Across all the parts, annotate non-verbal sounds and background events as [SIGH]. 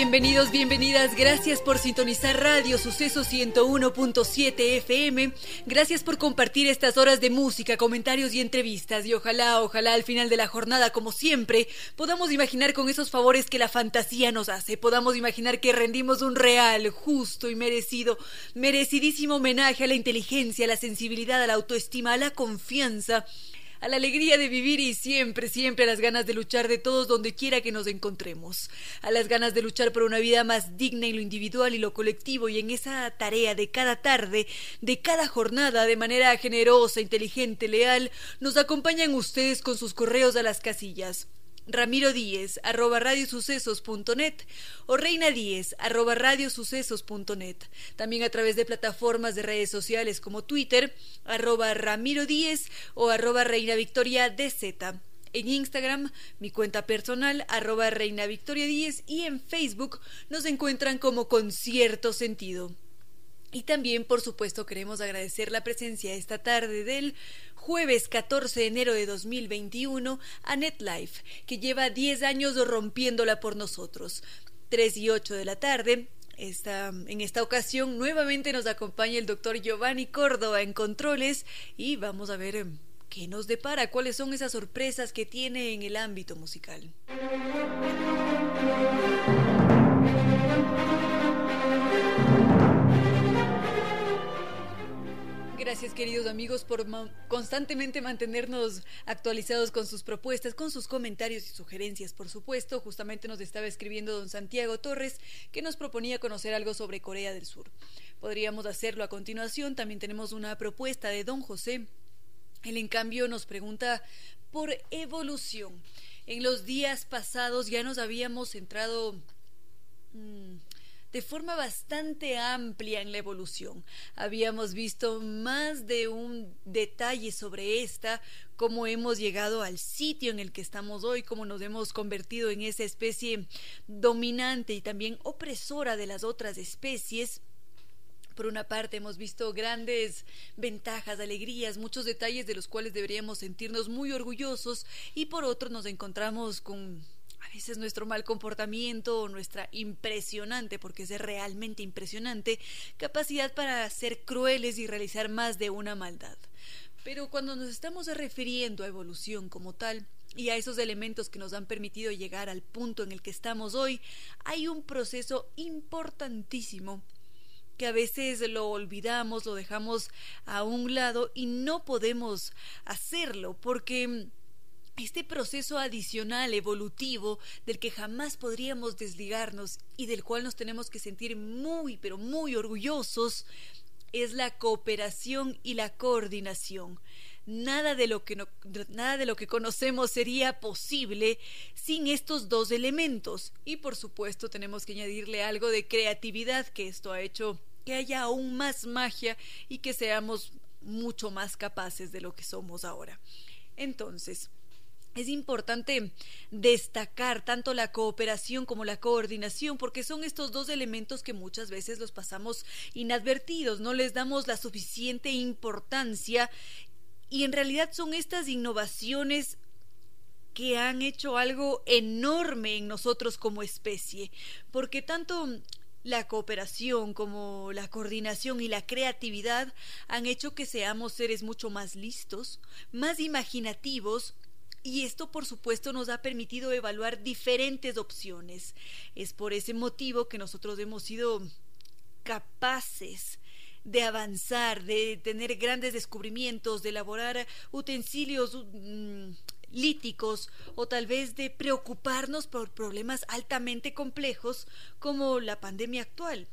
Bienvenidos, bienvenidas, gracias por sintonizar Radio Suceso 101.7 FM, gracias por compartir estas horas de música, comentarios y entrevistas. Y ojalá, ojalá al final de la jornada, como siempre, podamos imaginar con esos favores que la fantasía nos hace, podamos imaginar que rendimos un real, justo y merecido, merecidísimo homenaje a la inteligencia, a la sensibilidad, a la autoestima, a la confianza, a la alegría de vivir y siempre, siempre a las ganas de luchar de todos donde quiera que nos encontremos, a las ganas de luchar por una vida más digna en lo individual y lo colectivo y en esa tarea de cada tarde, de cada jornada, de manera generosa, inteligente, leal, nos acompañan ustedes con sus correos a las casillas Ramiro Díez, arroba radiosucesos.net o Reina Díez, arroba radiosucesos.net. También a través de plataformas de redes sociales como Twitter, arroba Ramiro Díez o arroba Reina Victoria DZ. En Instagram, mi cuenta personal, arroba Reina Victoria Díez y en Facebook nos encuentran como Concierto Sentido. Y también, por supuesto, queremos agradecer la presencia esta tarde del jueves 14 de enero de 2021 a NetLife, que lleva 10 años rompiéndola por nosotros. 3 y 8 de la tarde, en esta ocasión nuevamente nos acompaña el doctor Giovanni Córdoba en controles y vamos a ver em, qué nos depara, cuáles son esas sorpresas que tiene en el ámbito musical. Gracias queridos amigos por constantemente mantenernos actualizados con sus propuestas, con sus comentarios y sugerencias, por supuesto. Justamente nos estaba escribiendo don Santiago Torres que nos proponía conocer algo sobre Corea del Sur. Podríamos hacerlo a continuación. También tenemos una propuesta de don José. Él en cambio nos pregunta por evolución. En los días pasados ya nos habíamos centrado... Mm, de forma bastante amplia en la evolución. Habíamos visto más de un detalle sobre esta, cómo hemos llegado al sitio en el que estamos hoy, cómo nos hemos convertido en esa especie dominante y también opresora de las otras especies. Por una parte hemos visto grandes ventajas, alegrías, muchos detalles de los cuales deberíamos sentirnos muy orgullosos y por otro nos encontramos con a veces nuestro mal comportamiento o nuestra impresionante, porque es realmente impresionante, capacidad para ser crueles y realizar más de una maldad. Pero cuando nos estamos refiriendo a evolución como tal, y a esos elementos que nos han permitido llegar al punto en el que estamos hoy, hay un proceso importantísimo que a veces lo olvidamos, lo dejamos a un lado y no podemos hacerlo porque este proceso adicional evolutivo del que jamás podríamos desligarnos y del cual nos tenemos que sentir muy, pero muy orgullosos, es la cooperación y la coordinación. Nada de lo que, nada de lo que conocemos sería posible sin estos dos elementos. Y por supuesto tenemos que añadirle algo de creatividad, que esto ha hecho que haya aún más magia y que seamos mucho más capaces de lo que somos ahora. Entonces, es importante destacar tanto la cooperación como la coordinación, porque son estos dos elementos que muchas veces los pasamos inadvertidos, no les damos la suficiente importancia y en realidad son estas innovaciones que han hecho algo enorme en nosotros como especie, porque tanto la cooperación como la coordinación y la creatividad han hecho que seamos seres mucho más listos, más imaginativos, y esto, por supuesto, nos ha permitido evaluar diferentes opciones. Es por ese motivo que nosotros hemos sido capaces de avanzar, de tener grandes descubrimientos, de elaborar utensilios mm, líticos o tal vez de preocuparnos por problemas altamente complejos como la pandemia actual.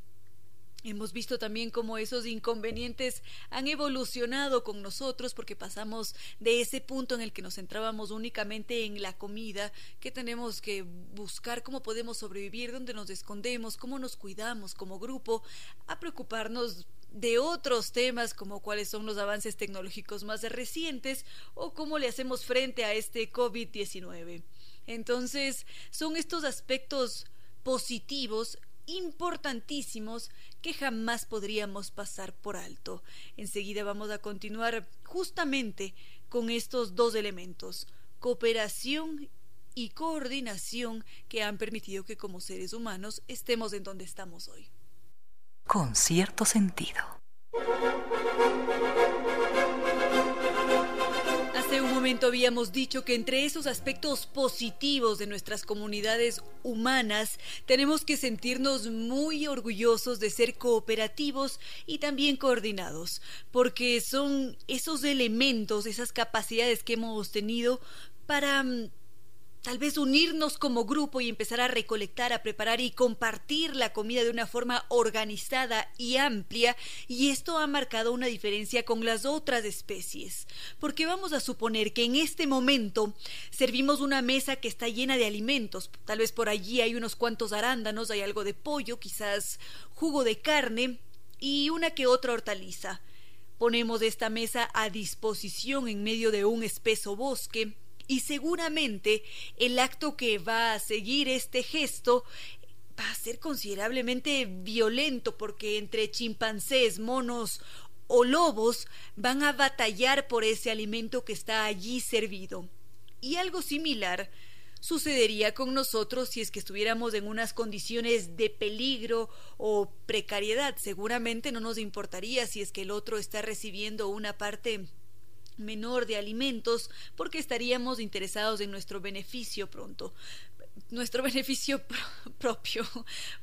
Hemos visto también cómo esos inconvenientes han evolucionado con nosotros porque pasamos de ese punto en el que nos centrábamos únicamente en la comida, que tenemos que buscar cómo podemos sobrevivir, dónde nos escondemos, cómo nos cuidamos como grupo, a preocuparnos de otros temas como cuáles son los avances tecnológicos más recientes o cómo le hacemos frente a este COVID-19. Entonces, son estos aspectos positivos importantísimos que jamás podríamos pasar por alto. Enseguida vamos a continuar justamente con estos dos elementos, cooperación y coordinación que han permitido que como seres humanos estemos en donde estamos hoy. Con cierto sentido. Un momento habíamos dicho que entre esos aspectos positivos de nuestras comunidades humanas tenemos que sentirnos muy orgullosos de ser cooperativos y también coordinados, porque son esos elementos, esas capacidades que hemos tenido para mm, Tal vez unirnos como grupo y empezar a recolectar, a preparar y compartir la comida de una forma organizada y amplia, y esto ha marcado una diferencia con las otras especies. Porque vamos a suponer que en este momento servimos una mesa que está llena de alimentos, tal vez por allí hay unos cuantos arándanos, hay algo de pollo, quizás jugo de carne y una que otra hortaliza. Ponemos esta mesa a disposición en medio de un espeso bosque y seguramente el acto que va a seguir este gesto va a ser considerablemente violento porque entre chimpancés, monos o lobos van a batallar por ese alimento que está allí servido. Y algo similar sucedería con nosotros si es que estuviéramos en unas condiciones de peligro o precariedad. Seguramente no nos importaría si es que el otro está recibiendo una parte menor de alimentos porque estaríamos interesados en nuestro beneficio pronto nuestro [LAUGHS] beneficio propio.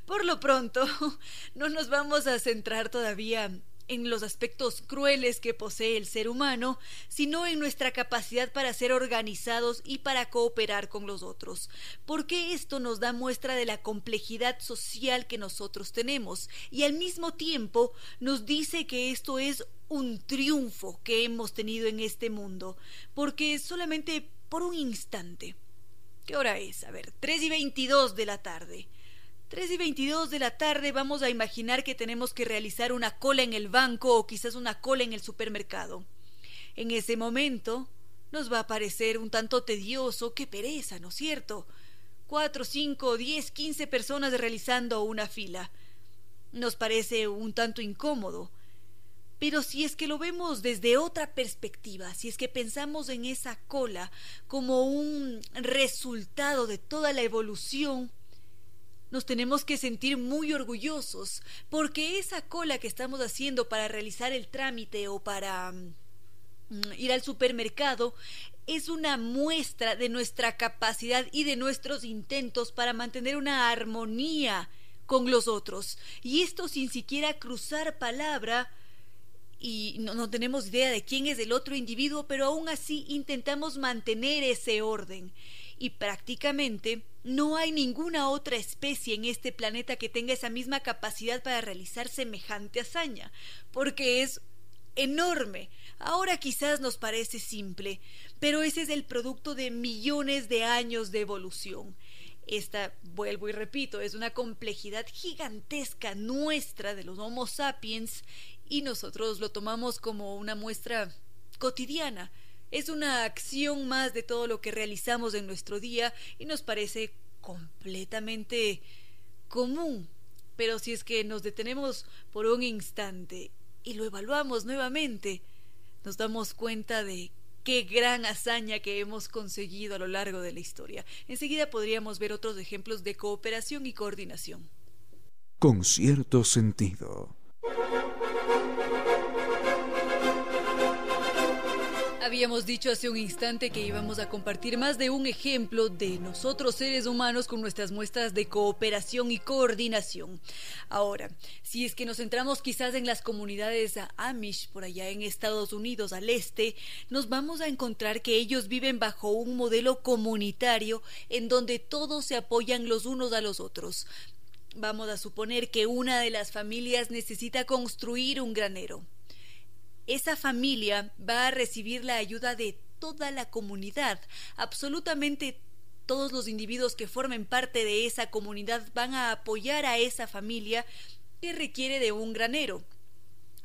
Por lo pronto, [LAUGHS] no nos vamos a centrar todavía en los aspectos crueles que posee el ser humano, sino en nuestra capacidad para ser organizados y para cooperar con los otros, porque esto nos da muestra de la complejidad social que nosotros tenemos y al mismo tiempo nos dice que esto es un triunfo que hemos tenido en este mundo, porque solamente por un instante. ¿Qué hora es? A ver, tres y veintidós de la tarde. 3 y 22 de la tarde vamos a imaginar que tenemos que realizar una cola en el banco o quizás una cola en el supermercado. En ese momento nos va a parecer un tanto tedioso, qué pereza, ¿no es cierto? Cuatro, cinco, diez, quince personas realizando una fila. Nos parece un tanto incómodo. Pero si es que lo vemos desde otra perspectiva, si es que pensamos en esa cola como un resultado de toda la evolución nos tenemos que sentir muy orgullosos porque esa cola que estamos haciendo para realizar el trámite o para mm, ir al supermercado es una muestra de nuestra capacidad y de nuestros intentos para mantener una armonía con los otros. Y esto sin siquiera cruzar palabra y no, no, tenemos idea de quién es el otro individuo, pero aún así intentamos mantener ese orden y prácticamente no hay ninguna otra especie en este planeta que tenga esa misma capacidad para realizar semejante hazaña, porque es enorme. Ahora quizás nos parece simple, pero ese es el producto de millones de años de evolución. Esta, vuelvo y repito, es una complejidad gigantesca nuestra de los Homo sapiens y nosotros lo tomamos como una muestra cotidiana es una acción más de todo lo que realizamos en nuestro día y nos parece completamente común. Pero si es que nos detenemos por un instante y lo evaluamos nuevamente, nos damos cuenta de qué gran hazaña que hemos conseguido a lo largo de la historia. Enseguida podríamos ver otros ejemplos de cooperación y coordinación. Con cierto sentido. Habíamos dicho hace un instante que íbamos a compartir más de un ejemplo de nosotros seres humanos con nuestras muestras de cooperación y coordinación. Ahora, si es que nos centramos quizás en las comunidades Amish por allá en Estados Unidos al este, nos vamos a encontrar que ellos viven bajo un modelo comunitario en donde todos se apoyan los unos a los otros. Vamos a suponer que una de las familias necesita construir un granero. Esa familia va a recibir la ayuda de toda la comunidad. Absolutamente todos los individuos que formen parte de esa comunidad van a apoyar a esa familia que requiere de un granero.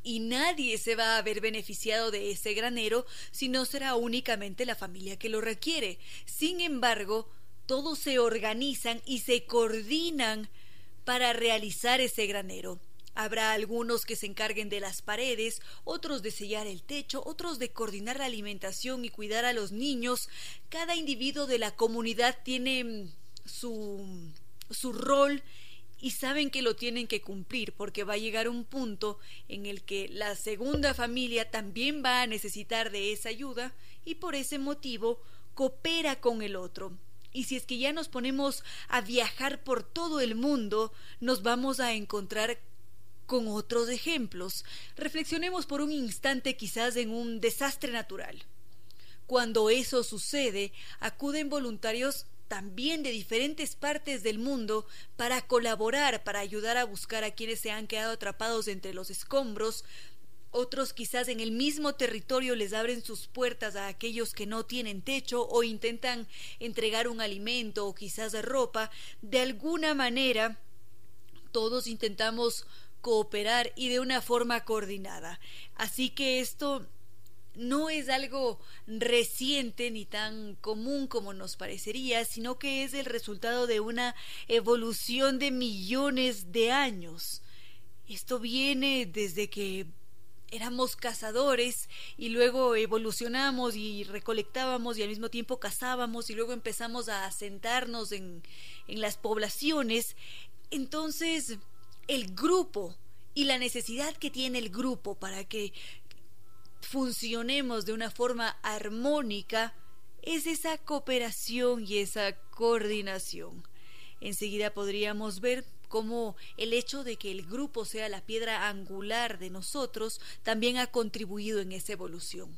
Y nadie se va a ver beneficiado de ese granero si no será únicamente la familia que lo requiere. Sin embargo, todos se organizan y se coordinan para realizar ese granero. Habrá algunos que se encarguen de las paredes, otros de sellar el techo, otros de coordinar la alimentación y cuidar a los niños. Cada individuo de la comunidad tiene mm, su, su rol y saben que lo tienen que cumplir porque va a llegar un punto en el que la segunda familia también va a necesitar de esa ayuda y por ese motivo coopera con el otro. Y si es que ya nos ponemos a viajar por todo el mundo, nos vamos a encontrar con otros ejemplos. Reflexionemos por un instante quizás en un desastre natural. Cuando eso sucede, acuden voluntarios también de diferentes partes del mundo para colaborar, para ayudar a buscar a quienes se han quedado atrapados entre los escombros, otros quizás en el mismo territorio les abren sus puertas a aquellos que no tienen techo o intentan entregar un alimento o quizás ropa. De alguna manera, todos intentamos cooperar y de una forma coordinada. Así que esto no es algo reciente ni tan común como nos parecería, sino que es el resultado de una evolución de millones de años. Esto viene desde que éramos cazadores y luego evolucionamos y recolectábamos y al mismo tiempo cazábamos y luego empezamos a asentarnos en, en las poblaciones. Entonces, el grupo y la necesidad que tiene el grupo para que funcionemos de una forma armónica es esa cooperación y esa coordinación. Enseguida podríamos ver cómo el hecho de que el grupo sea la piedra angular de nosotros también ha contribuido en esa evolución.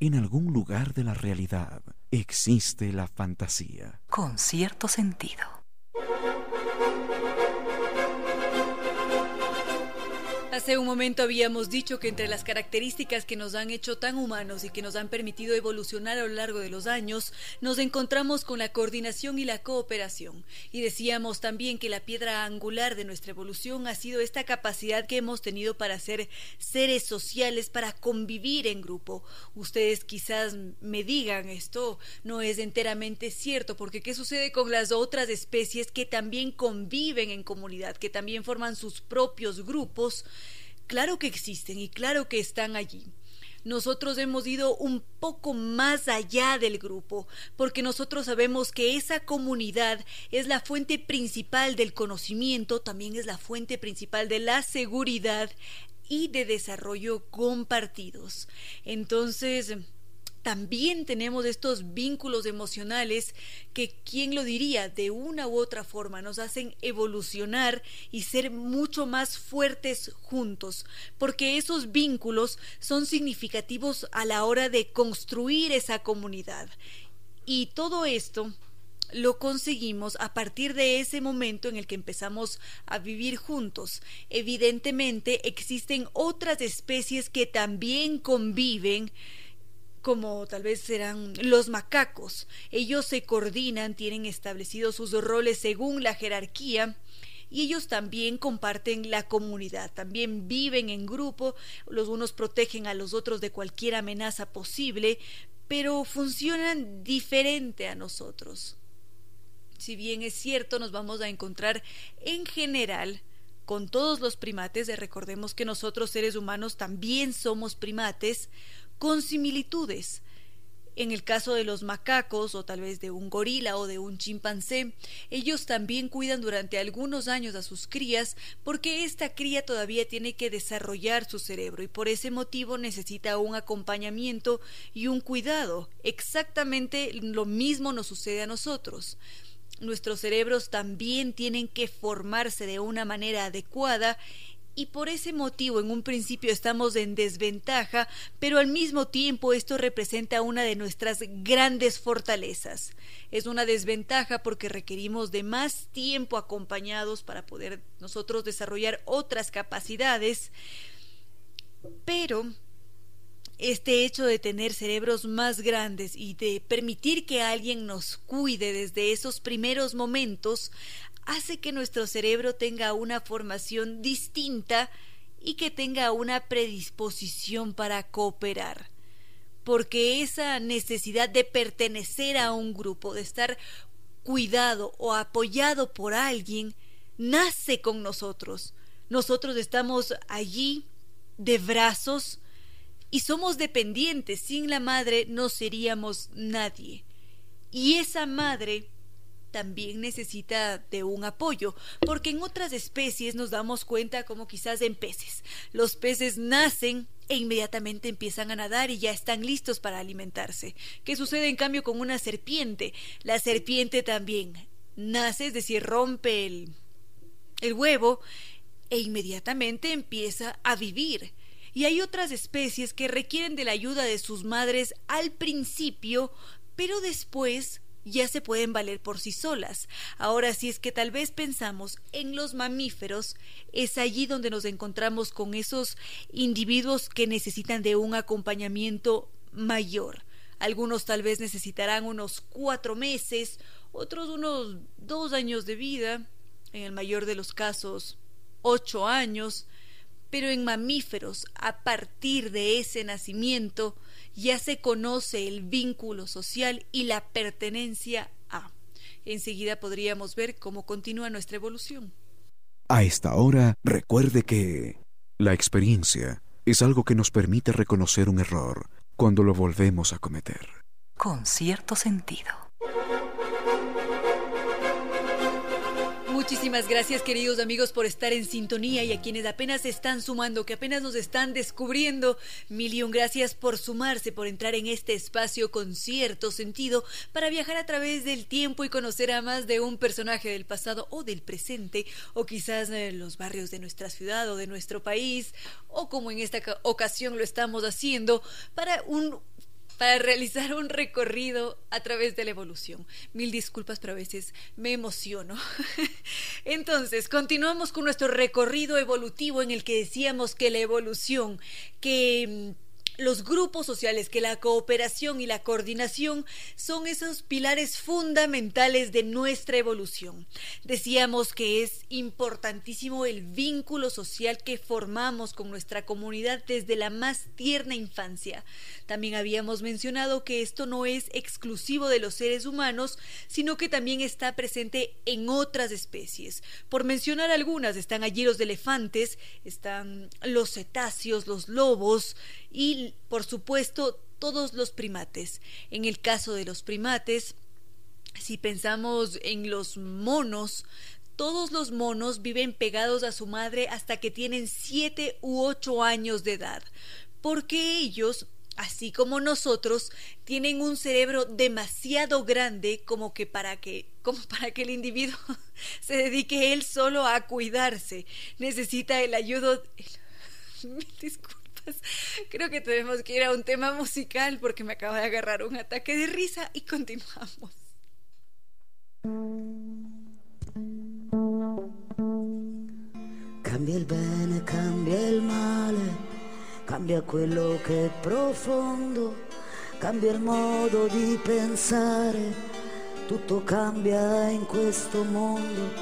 En algún lugar de la realidad existe la fantasía. Con cierto sentido. Hace un momento habíamos dicho que entre las características que nos han hecho tan humanos y que nos han permitido evolucionar a lo largo de los años, nos encontramos con la coordinación y la cooperación. Y decíamos también que la piedra angular de nuestra evolución ha sido esta capacidad que hemos tenido para ser seres sociales, para convivir en grupo. Ustedes quizás me digan esto no es enteramente cierto, porque ¿qué sucede con las otras especies que también conviven en comunidad, que también forman sus propios grupos? Claro que existen y claro que están allí. Nosotros hemos ido un poco más allá del grupo, porque nosotros sabemos que esa comunidad es la fuente principal del conocimiento, también es la fuente principal de la seguridad y de desarrollo compartidos. Entonces, también tenemos estos vínculos emocionales que, ¿quién lo diría? De una u otra forma nos hacen evolucionar y ser mucho más fuertes juntos, porque esos vínculos son significativos a la hora de construir esa comunidad. Y todo esto lo conseguimos a partir de ese momento en el que empezamos a vivir juntos. Evidentemente existen otras especies que también conviven como tal vez serán los macacos. Ellos se coordinan, tienen establecidos sus roles según la jerarquía y ellos también comparten la comunidad, también viven en grupo, los unos protegen a los otros de cualquier amenaza posible, pero funcionan diferente a nosotros. Si bien es cierto, nos vamos a encontrar en general con todos los primates, recordemos que nosotros seres humanos también somos primates, con similitudes. En el caso de los macacos o tal vez de un gorila o de un chimpancé, ellos también cuidan durante algunos años a sus crías porque esta cría todavía tiene que desarrollar su cerebro y por ese motivo necesita un acompañamiento y un cuidado. Exactamente lo mismo nos sucede a nosotros. Nuestros cerebros también tienen que formarse de una manera adecuada y por ese motivo en un principio estamos en desventaja, pero al mismo tiempo esto representa una de nuestras grandes fortalezas. Es una desventaja porque requerimos de más tiempo acompañados para poder nosotros desarrollar otras capacidades, pero este hecho de tener cerebros más grandes y de permitir que alguien nos cuide desde esos primeros momentos hace que nuestro cerebro tenga una formación distinta y que tenga una predisposición para cooperar. Porque esa necesidad de pertenecer a un grupo, de estar cuidado o apoyado por alguien, nace con nosotros. Nosotros estamos allí de brazos y somos dependientes. Sin la madre no seríamos nadie. Y esa madre también necesita de un apoyo, porque en otras especies nos damos cuenta como quizás en peces. Los peces nacen e inmediatamente empiezan a nadar y ya están listos para alimentarse. ¿Qué sucede en cambio con una serpiente? La serpiente también nace, es decir, rompe el, el huevo e inmediatamente empieza a vivir. Y hay otras especies que requieren de la ayuda de sus madres al principio, pero después ya se pueden valer por sí solas. Ahora, si es que tal vez pensamos en los mamíferos, es allí donde nos encontramos con esos individuos que necesitan de un acompañamiento mayor. Algunos tal vez necesitarán unos cuatro meses, otros unos dos años de vida, en el mayor de los casos ocho años, pero en mamíferos, a partir de ese nacimiento, ya se conoce el vínculo social y la pertenencia a. Enseguida podríamos ver cómo continúa nuestra evolución. A esta hora, recuerde que la experiencia es algo que nos permite reconocer un error cuando lo volvemos a cometer. Con cierto sentido. Muchísimas gracias queridos amigos por estar en sintonía y a quienes apenas están sumando, que apenas nos están descubriendo. Mil gracias por sumarse, por entrar en este espacio con cierto sentido para viajar a través del tiempo y conocer a más de un personaje del pasado o del presente o quizás en los barrios de nuestra ciudad o de nuestro país o como en esta ocasión lo estamos haciendo para un para realizar un recorrido a través de la evolución. Mil disculpas, pero a veces me emociono. [LAUGHS] Entonces, continuamos con nuestro recorrido evolutivo en el que decíamos que la evolución, que mm, los grupos sociales, que la cooperación y la coordinación son esos pilares fundamentales de nuestra evolución. Decíamos que es importantísimo el vínculo social que formamos con nuestra comunidad desde la más tierna infancia. También habíamos mencionado que esto no es exclusivo de los seres humanos, sino que también está presente en otras especies. Por mencionar algunas, están allí los elefantes, están los cetáceos, los lobos, y, por supuesto, todos los primates. En el caso de los primates, si pensamos en los monos, todos los monos viven pegados a su madre hasta que tienen siete u ocho años de edad, porque ellos, así como nosotros, tienen un cerebro demasiado grande como que para que como [LAUGHS] para que el individuo [LAUGHS] se dedique él solo a cuidarse. Necesita el ayudo [LAUGHS] [LAUGHS] creo que tenemos que ir a un tema musical porque me acaba de agarrar un ataque de risa y continuamos. Cambia il bene, cambia il male, cambia quello che è profondo, cambia il modo di pensare, tutto cambia in questo mondo,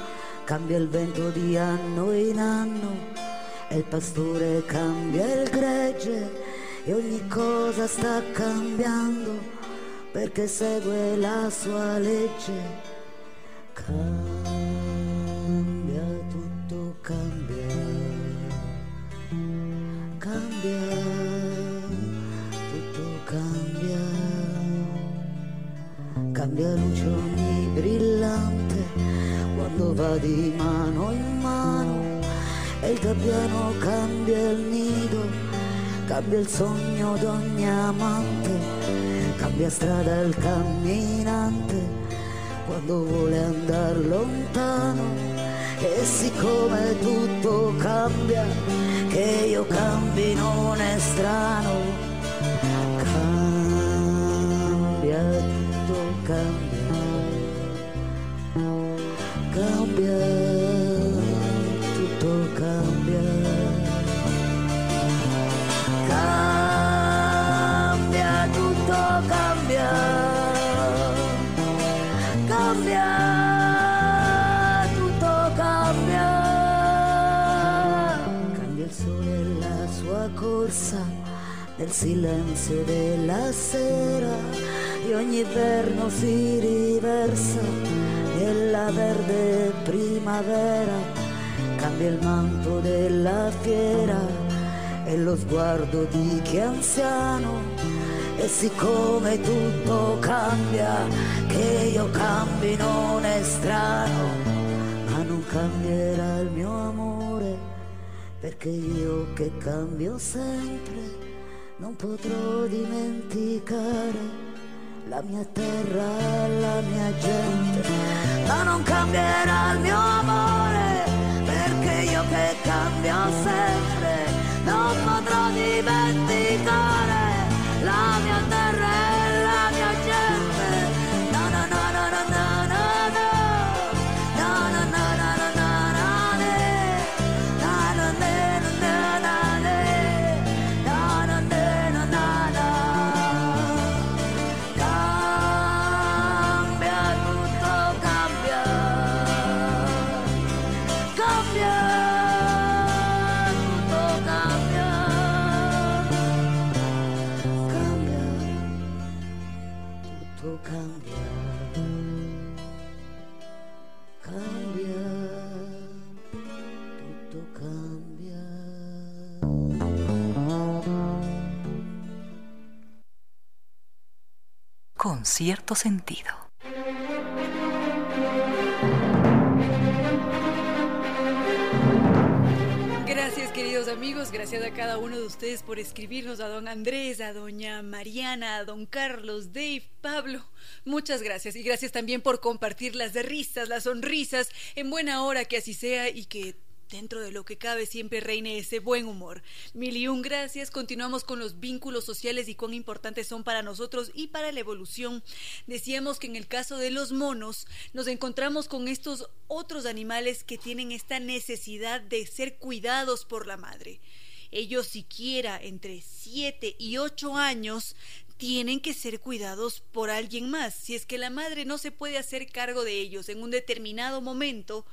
cambia il vento di anno in anno e il pastore cambia il gregge e ogni cosa sta cambiando perché segue la sua legge. Cambia, tutto cambia, cambia, tutto cambia, cambia luce ogni brillante quando va di mano in mano e il gabbiano cambia il nido, cambia il sogno d'ogni amante, cambia strada il camminante quando vuole andare lontano. E siccome tutto cambia, che io cambi non è strano, nel silenzio della sera e ogni verno si riversa nella verde primavera. Cambia il manto della fiera e lo sguardo di chi è anziano e siccome tutto cambia che io cambi non è strano ma non cambierà il mio amore perché io che cambio sempre non potrò dimenticare la mia terra, la mia gente, ma non cambierà il mio amore perché io che cambio sempre. Non potrò dimenticare cierto sentido. Gracias queridos amigos, gracias a cada uno de ustedes por escribirnos, a don Andrés, a doña Mariana, a don Carlos, Dave, Pablo. Muchas gracias y gracias también por compartir las risas, las sonrisas, en buena hora que así sea y que dentro de lo que cabe siempre reine ese buen humor. Mil y un gracias. Continuamos con los vínculos sociales y cuán importantes son para nosotros y para la evolución. Decíamos que en el caso de los monos nos encontramos con estos otros animales que tienen esta necesidad de ser cuidados por la madre. Ellos siquiera entre 7 y 8 años tienen que ser cuidados por alguien más. Si es que la madre no se puede hacer cargo de ellos en un determinado momento,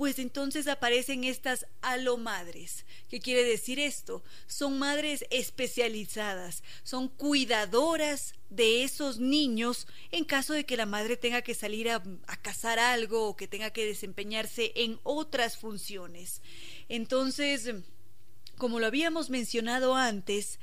pues entonces aparecen estas alomadres. ¿Qué quiere decir esto? Son madres especializadas, son cuidadoras de esos niños en caso de que la madre tenga que salir a, a cazar algo o que tenga que desempeñarse en otras funciones. Entonces, como lo habíamos mencionado antes,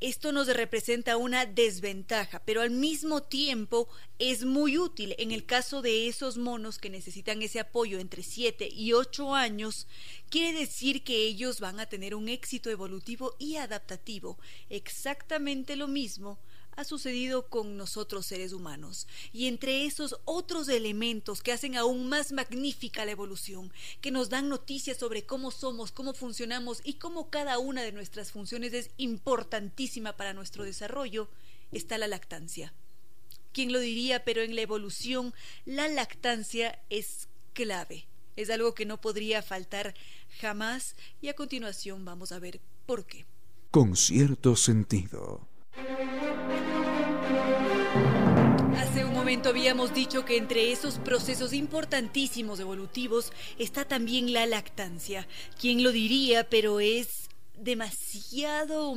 esto nos representa una desventaja, pero al mismo tiempo es muy útil en el caso de esos monos que necesitan ese apoyo entre 7 y 8 años. Quiere decir que ellos van a tener un éxito evolutivo y adaptativo, exactamente lo mismo ha sucedido con nosotros seres humanos. Y entre esos otros elementos que hacen aún más magnífica la evolución, que nos dan noticias sobre cómo somos, cómo funcionamos y cómo cada una de nuestras funciones es importantísima para nuestro desarrollo, está la lactancia. ¿Quién lo diría? Pero en la evolución la lactancia es clave. Es algo que no podría faltar jamás y a continuación vamos a ver por qué. Con cierto sentido. Hace un momento habíamos dicho que entre esos procesos importantísimos evolutivos está también la lactancia. ¿Quién lo diría? Pero es demasiado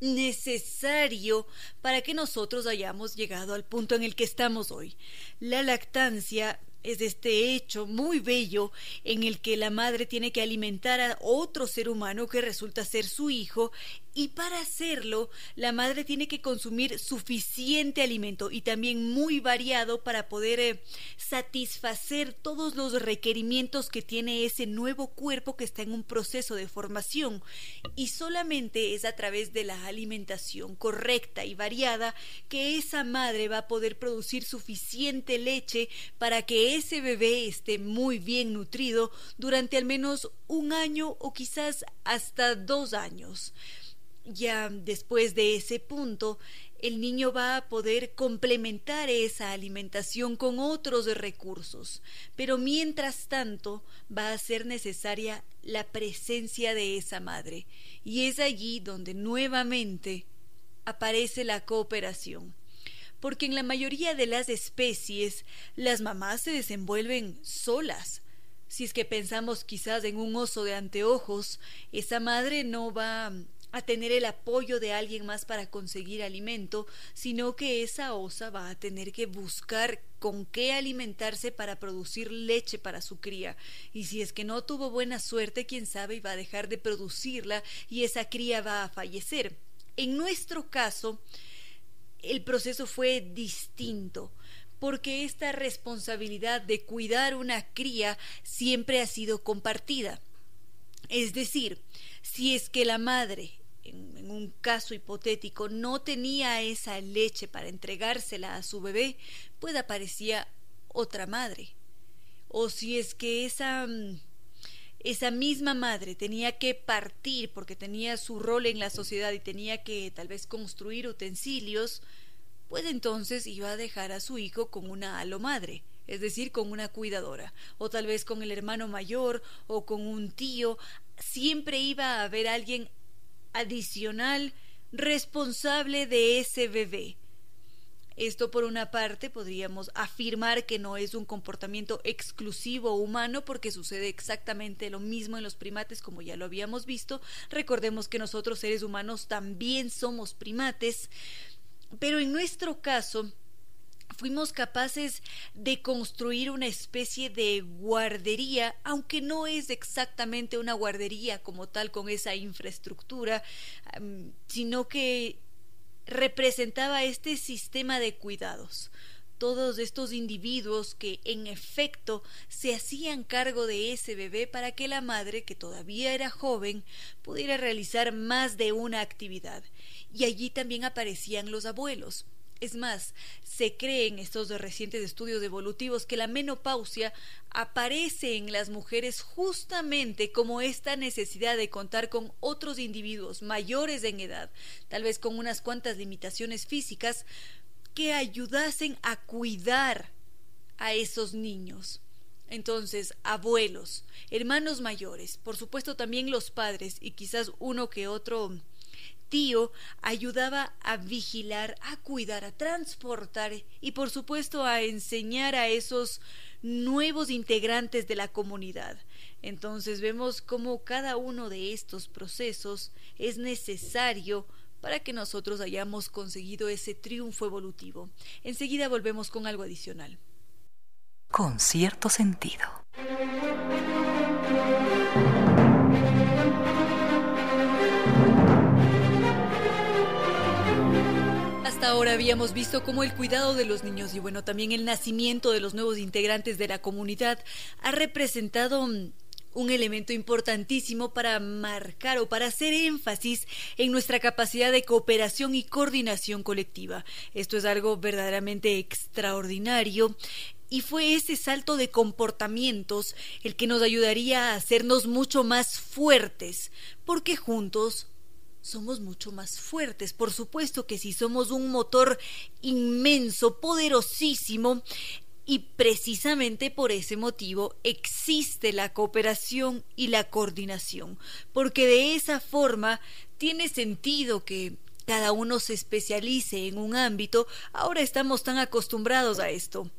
necesario para que nosotros hayamos llegado al punto en el que estamos hoy. La lactancia es este hecho muy bello en el que la madre tiene que alimentar a otro ser humano que resulta ser su hijo y para hacerlo la madre tiene que consumir suficiente alimento y también muy variado para poder eh, satisfacer todos los requerimientos que tiene ese nuevo cuerpo que está en un proceso de formación y solamente es a través de la alimentación correcta y variada que esa madre va a poder producir suficiente leche para que ese bebé esté muy bien nutrido durante al menos un año o quizás hasta dos años. Ya después de ese punto, el niño va a poder complementar esa alimentación con otros recursos, pero mientras tanto va a ser necesaria la presencia de esa madre, y es allí donde nuevamente aparece la cooperación. Porque en la mayoría de las especies las mamás se desenvuelven solas. Si es que pensamos quizás en un oso de anteojos, esa madre no va a tener el apoyo de alguien más para conseguir alimento, sino que esa osa va a tener que buscar con qué alimentarse para producir leche para su cría. Y si es que no tuvo buena suerte, quién sabe, va a dejar de producirla y esa cría va a fallecer. En nuestro caso, el proceso fue distinto, porque esta responsabilidad de cuidar una cría siempre ha sido compartida. Es decir, si es que la madre, en, un caso hipotético, no tenía esa leche para entregársela a su bebé, pues aparecía otra madre. O si es que esa mm, esa misma madre tenía que partir porque tenía su rol en la sociedad y tenía que tal vez construir utensilios, pues entonces iba a dejar a su hijo con una halo madre, es decir, con una cuidadora, o tal vez con el hermano mayor o con un tío, siempre iba a haber alguien adicional responsable de ese bebé. Esto por una parte podríamos afirmar que no es un comportamiento exclusivo humano porque sucede exactamente lo mismo en los primates como ya lo habíamos visto. Recordemos que nosotros seres humanos también somos primates, pero en nuestro caso fuimos capaces de construir una especie de guardería, aunque no es exactamente una guardería como tal con esa infraestructura, sino que representaba este sistema de cuidados. Todos estos individuos que en efecto se hacían cargo de ese bebé para que la madre, que todavía era joven, pudiera realizar más de una actividad. Y allí también aparecían los abuelos, es más, se cree en estos recientes estudios evolutivos que la menopausia aparece en las mujeres justamente como esta necesidad de contar con otros individuos mayores en edad, tal vez con unas cuantas limitaciones físicas, que ayudasen a cuidar a esos niños. Entonces, abuelos, hermanos mayores, por supuesto también los padres y quizás uno que otro tío ayudaba a vigilar, a cuidar, a transportar y por supuesto a enseñar a esos nuevos integrantes de la comunidad. Entonces vemos cómo cada uno de estos procesos es necesario para que nosotros hayamos conseguido ese triunfo evolutivo. Enseguida volvemos con algo adicional. Con cierto sentido. Ahora habíamos visto cómo el cuidado de los niños y bueno, también el nacimiento de los nuevos integrantes de la comunidad ha representado mm, un elemento importantísimo para marcar o para hacer énfasis en nuestra capacidad de cooperación y coordinación colectiva. Esto es algo verdaderamente extraordinario y fue ese salto de comportamientos el que nos ayudaría a hacernos mucho más fuertes, porque juntos somos mucho más fuertes. Por supuesto que si somos un motor inmenso, poderosísimo, y precisamente por ese motivo existe la cooperación y la coordinación, porque de esa forma tiene sentido que cada uno se especialice en un ámbito, ahora estamos tan acostumbrados a esto.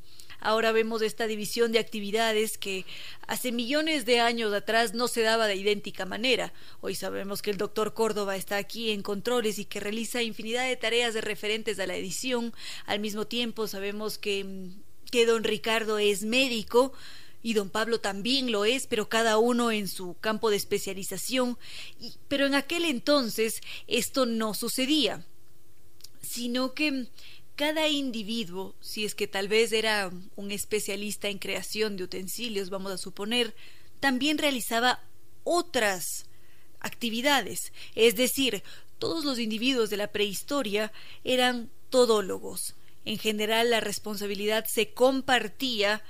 Ahora vemos esta división de actividades que hace millones de años atrás no se daba de idéntica manera. Hoy sabemos que el doctor Córdoba está aquí en controles y que realiza infinidad de tareas de referentes a la edición. Al mismo tiempo sabemos que, que don Ricardo es médico y don Pablo también lo es, pero cada uno en su campo de especialización. pero en aquel entonces esto no sucedía, sino que cada individuo, si es que tal vez era un especialista en creación de utensilios, vamos a suponer, también realizaba otras actividades. Es decir, todos los individuos de la prehistoria eran todólogos. En general la responsabilidad se compartía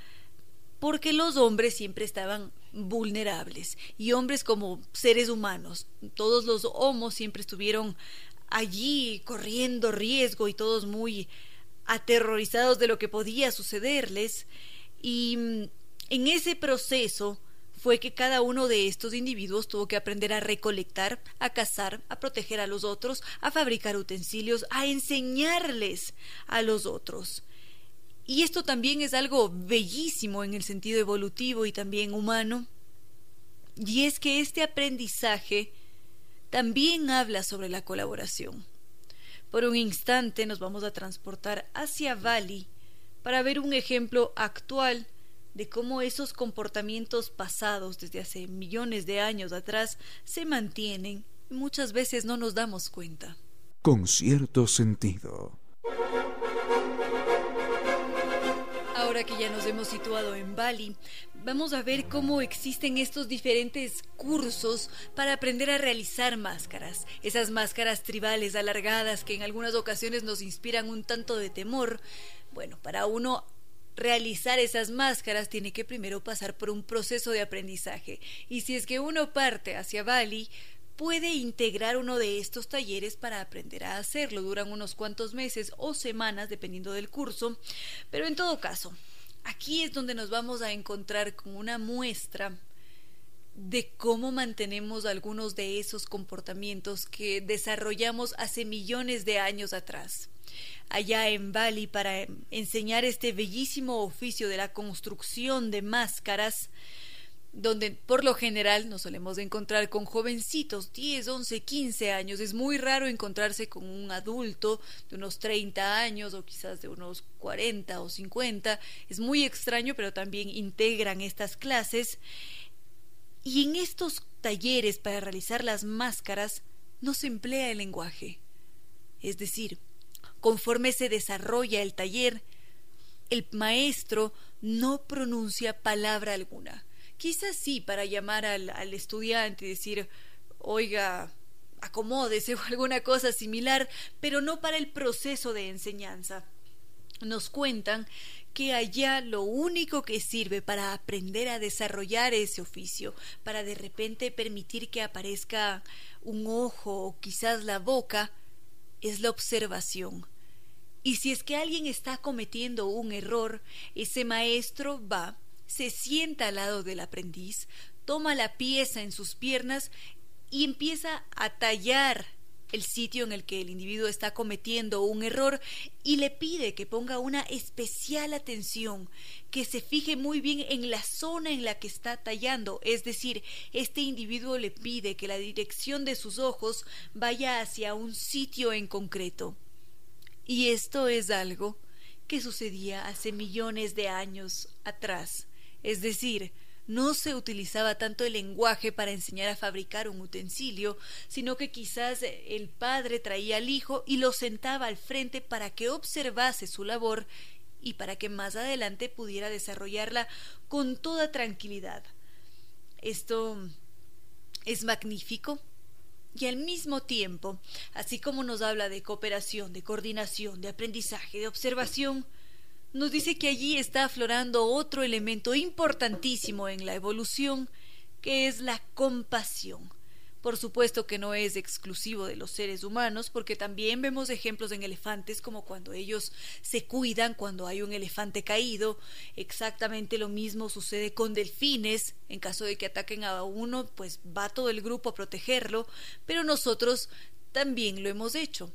porque los hombres siempre estaban vulnerables y hombres como seres humanos. Todos los homos siempre estuvieron allí corriendo riesgo y todos muy aterrorizados de lo que podía sucederles y mm, en ese proceso fue que cada uno de estos individuos tuvo que aprender a recolectar, a cazar, a proteger a los otros, a fabricar utensilios, a enseñarles a los otros. Y esto también es algo bellísimo en el sentido evolutivo y también humano. Y es que este aprendizaje también habla sobre la colaboración. Por un instante nos vamos a transportar hacia Bali para ver un ejemplo actual de cómo esos comportamientos pasados desde hace millones de años atrás se mantienen y muchas veces no nos damos cuenta. Con cierto sentido. Ahora que ya nos hemos situado en Bali, vamos a ver cómo existen estos diferentes cursos para aprender a realizar máscaras. Esas máscaras tribales alargadas que en algunas ocasiones nos inspiran un tanto de temor. Bueno, para uno realizar esas máscaras tiene que primero pasar por un proceso de aprendizaje. Y si es que uno parte hacia Bali, puede integrar uno de estos talleres para aprender a hacerlo. Duran unos cuantos meses o semanas, dependiendo del curso. Pero en todo caso, aquí es donde nos vamos a encontrar con una muestra de cómo mantenemos algunos de esos comportamientos que desarrollamos hace millones de años atrás. Allá en Bali para enseñar este bellísimo oficio de la construcción de máscaras, donde por lo general nos solemos encontrar con jovencitos, 10, 11, 15 años. Es muy raro encontrarse con un adulto de unos 30 años o quizás de unos 40 o 50. Es muy extraño, pero también integran estas clases. Y en estos talleres para realizar las máscaras no se emplea el lenguaje. Es decir, Conforme se desarrolla el taller, el maestro no pronuncia palabra alguna. Quizás sí para llamar al, estudiante y decir, oiga, acomódese [LAUGHS] o alguna cosa similar, pero no para el proceso de enseñanza. Nos cuentan que allá lo único que sirve para aprender a desarrollar ese oficio, para de repente permitir que aparezca un ojo o quizás la boca, es la observación. Y si es que alguien está cometiendo un error, ese maestro va, se sienta al lado del aprendiz, toma la pieza en sus piernas y empieza a tallar el sitio en el que el individuo está cometiendo un error y le pide que ponga una especial atención, que se fije muy bien en la zona en la que está tallando, es decir, este individuo le pide que la dirección de sus ojos vaya hacia un sitio en concreto. Y esto es algo que sucedía hace millones de años atrás. Es decir, no se utilizaba tanto el lenguaje para enseñar a fabricar un utensilio, sino que quizás el padre traía al hijo y lo sentaba al frente para que observase su labor y para que más adelante pudiera desarrollarla con toda tranquilidad. Esto es magnífico y al mismo tiempo, así como nos habla de cooperación, de coordinación, de aprendizaje, de observación, nos dice que allí está aflorando otro elemento importantísimo en la evolución, que es la compasión. Por supuesto que no es exclusivo de los seres humanos, porque también vemos ejemplos en elefantes como cuando ellos se cuidan cuando hay un elefante caído. Exactamente lo mismo sucede con delfines. En caso de que ataquen a uno, pues va todo el grupo a protegerlo, pero nosotros también lo hemos hecho.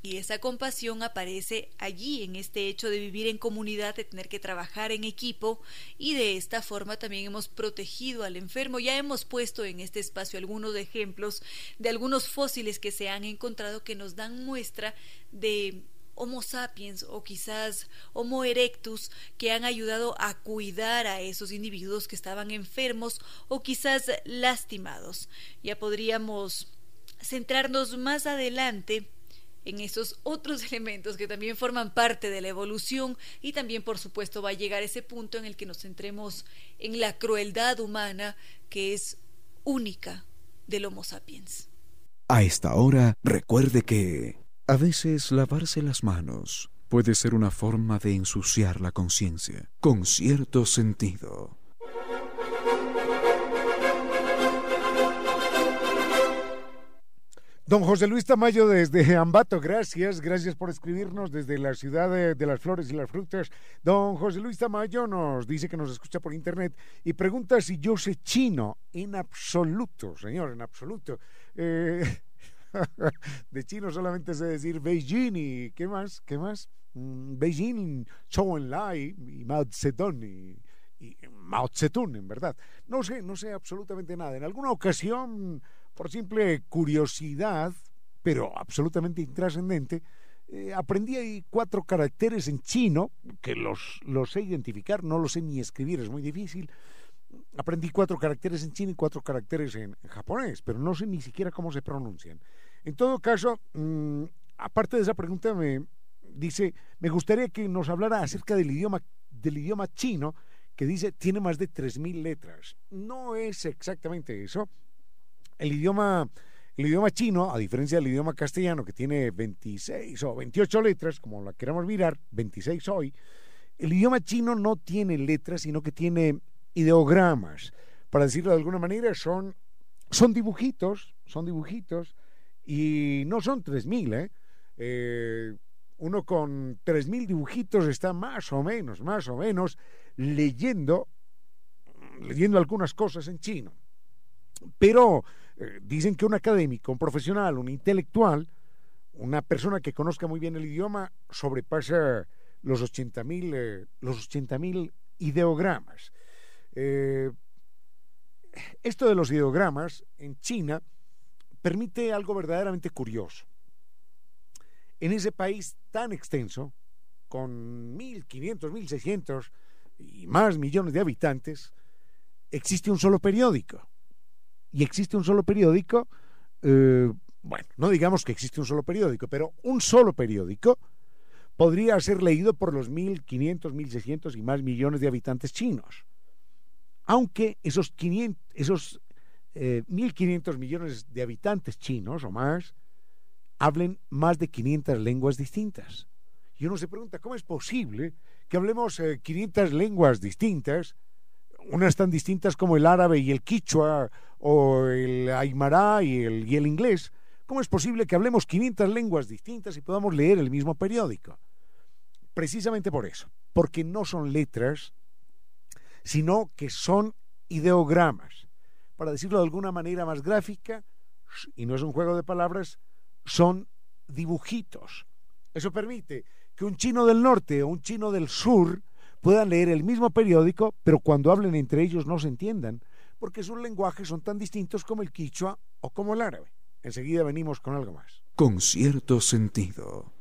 Y esa compasión aparece allí, en este hecho de vivir en comunidad, de tener que trabajar en equipo y de esta forma también hemos protegido al enfermo. Ya hemos puesto en este espacio algunos ejemplos de algunos fósiles que se han encontrado que nos dan muestra de Homo sapiens o quizás Homo erectus que han ayudado a cuidar a esos individuos que estaban enfermos o quizás lastimados. Ya podríamos centrarnos más adelante en esos otros [LAUGHS] elementos que también forman parte de la evolución y también por supuesto va a llegar ese punto en el que nos centremos en la crueldad humana que es única del Homo sapiens. A esta hora recuerde que a veces lavarse las manos puede ser una forma de ensuciar la conciencia, con cierto sentido. Don José Luis Tamayo desde Ambato, gracias, gracias por escribirnos desde la ciudad de, las flores y las frutas. Don José Luis Tamayo nos dice que nos escucha por internet y pregunta si yo sé chino. En absoluto, señor, en absoluto. Eh, [LAUGHS] de chino solamente sé decir Beijing y ¿qué más? ¿Qué más? Mm, Beijing, Chou Enlai y Mao Zedong y, y Mao Zedong, en verdad. No sé, no sé absolutamente nada. En alguna ocasión por simple curiosidad, pero absolutamente intrascendente, eh, aprendí ahí cuatro caracteres en chino, que los, los sé identificar, no los sé ni escribir, es muy difícil. Aprendí cuatro caracteres en chino y cuatro caracteres en, japonés, pero no sé ni siquiera cómo se pronuncian. En todo caso, mm, aparte de esa pregunta, me dice, me gustaría que nos hablara acerca del idioma, del idioma chino, que dice tiene más de 3.000 letras. No es exactamente eso, el idioma, el idioma chino, a diferencia del idioma castellano, que tiene 26 o 28 letras, como la queramos mirar, 26 hoy, el idioma chino no tiene letras, sino que tiene ideogramas. Para decirlo de alguna manera, son, son dibujitos, son dibujitos, y no son 3.000, ¿eh? ¿eh? uno con 3.000 dibujitos está más o menos, más o menos leyendo, leyendo algunas cosas en chino. Pero eh, dicen que un académico, un profesional, un intelectual, una persona que conozca muy bien el idioma, sobrepasa los 80.000 eh, los ideogramas. Eh, esto de los ideogramas en China permite algo verdaderamente curioso. En ese país tan extenso, con 1.500, 1.600 y más millones de habitantes, existe un solo periódico y existe un solo periódico, eh, bueno, no digamos que existe un solo periódico, pero un solo periódico podría ser leído por los 1.500, 1.600 y más millones de habitantes chinos. Aunque esos, 500, esos 1.500 eh, millones de habitantes chinos o más hablen más de 500 lenguas distintas. Y uno se pregunta, ¿cómo es posible que hablemos 500 eh, lenguas distintas unas tan distintas como el árabe y el quichua o el aymara y el, y el inglés, ¿cómo es posible que hablemos 500 lenguas distintas y podamos leer el mismo periódico? Precisamente por eso, porque no son letras, sino que son ideogramas. Para decirlo de alguna manera más gráfica, y no es un juego de palabras, son dibujitos. Eso permite que un chino del norte o un chino del sur puedan leer el mismo periódico, pero cuando hablen entre ellos no se entiendan, porque sus lenguajes son tan distintos como el quichua o como el árabe. Enseguida venimos con algo más. Con cierto sentido.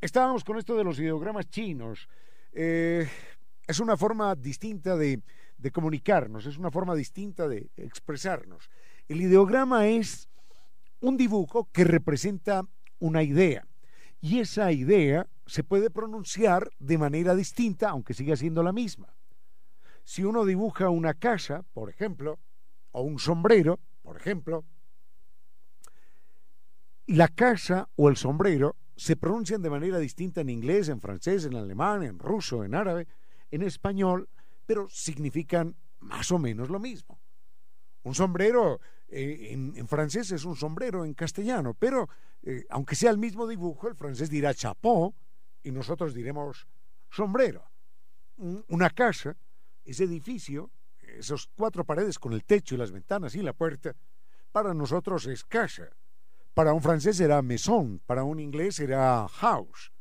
Estábamos con esto de los ideogramas chinos. Eh, es una forma distinta de, de comunicarnos, es una forma distinta de expresarnos. El ideograma es un dibujo que representa una idea. Y esa idea se puede pronunciar de manera distinta, aunque siga siendo la misma. Si uno dibuja una casa, por ejemplo, o un sombrero, por ejemplo, la casa o el sombrero se pronuncian de manera distinta en inglés, en francés, en alemán, en ruso, en árabe, en español, pero significan más o menos lo mismo. Un sombrero eh, en, francés es un sombrero en castellano, pero eh, aunque sea el mismo dibujo, el francés dirá chapeau y nosotros diremos sombrero. Una casa, ese edificio, esos cuatro paredes con el techo y las ventanas y la puerta, para nosotros es casa. Para un francés será maison, para un inglés será house.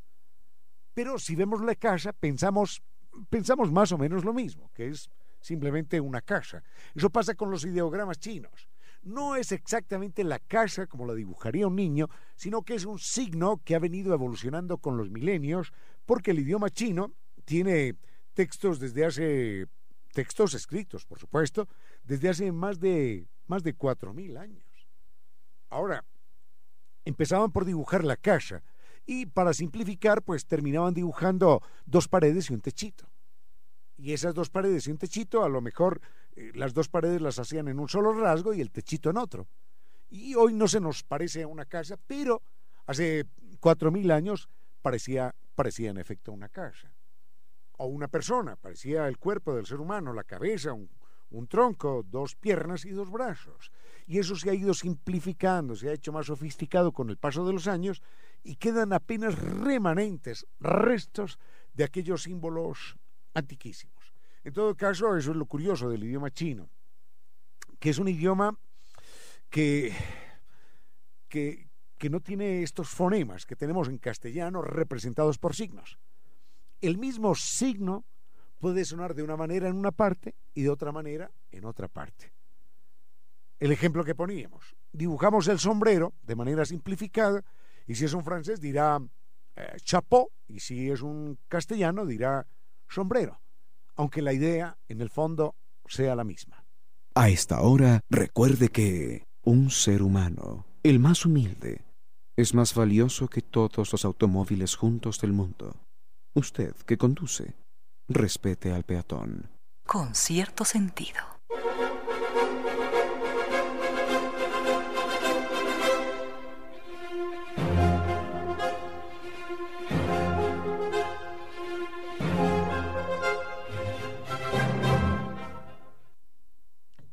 Pero si vemos la casa, pensamos, pensamos más o menos lo mismo, que es simplemente una casa. Eso pasa con los ideogramas chinos. No es exactamente la casa como la dibujaría un niño, sino que es un signo que ha venido evolucionando con los milenios, porque el idioma chino tiene textos desde hace textos escritos, por supuesto, desde hace más de más de cuatro mil años. Ahora, empezaban por dibujar la casa y para simplificar, pues terminaban dibujando dos paredes y un techito y esas dos paredes y un techito, a lo mejor eh, las dos paredes las hacían en un solo rasgo y el techito en otro. Y hoy no se nos parece a una casa, pero hace cuatro mil años parecía, parecía en efecto una casa. O una persona, parecía el cuerpo del ser humano, la cabeza, un, un tronco, dos piernas y dos brazos. Y eso se ha ido simplificando, se ha hecho más sofisticado con el paso de los años y quedan apenas remanentes, restos de aquellos símbolos antiquísimos. En todo caso, eso es lo curioso del idioma chino, que es un idioma que, que, que no tiene estos fonemas que tenemos en castellano representados por signos. El mismo signo puede sonar de una manera en una parte y de otra manera en otra parte. El ejemplo que poníamos, dibujamos el sombrero de manera simplificada y si es un francés dirá eh, chapeau y si es un castellano dirá sombrero, aunque la idea en el fondo sea la misma. A esta hora recuerde que un ser humano, el más humilde, es más valioso que todos los automóviles juntos del mundo. Usted que conduce, respete al peatón. Con cierto sentido.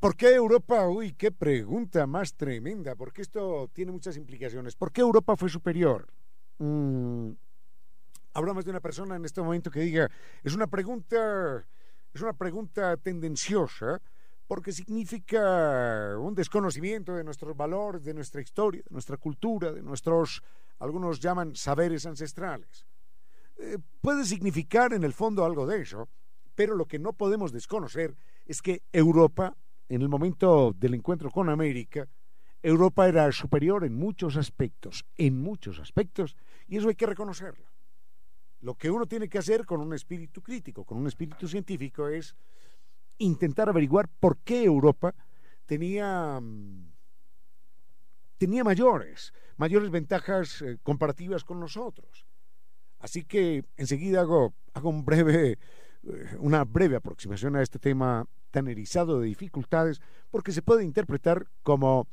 ¿Por qué Europa? Uy, qué pregunta más tremenda, porque esto tiene muchas implicaciones. ¿Por qué Europa fue superior? Mm, hablamos de una persona en este momento que diga, es una pregunta, es una pregunta tendenciosa, porque significa un desconocimiento de nuestros valores, de nuestra historia, de nuestra cultura, de nuestros, algunos llaman saberes ancestrales. Eh, puede significar en el fondo algo de eso, pero lo que no podemos desconocer es que Europa en el momento del encuentro con América, Europa era superior en muchos aspectos, en muchos aspectos, y eso hay que reconocerlo. Lo que uno tiene que hacer con un espíritu crítico, con un espíritu científico, es intentar averiguar por qué Europa tenía, mm, tenía mayores, mayores ventajas eh, comparativas con nosotros. Así que enseguida hago, hago un breve, una breve aproximación a este tema tan erizado de dificultades, porque se puede interpretar como,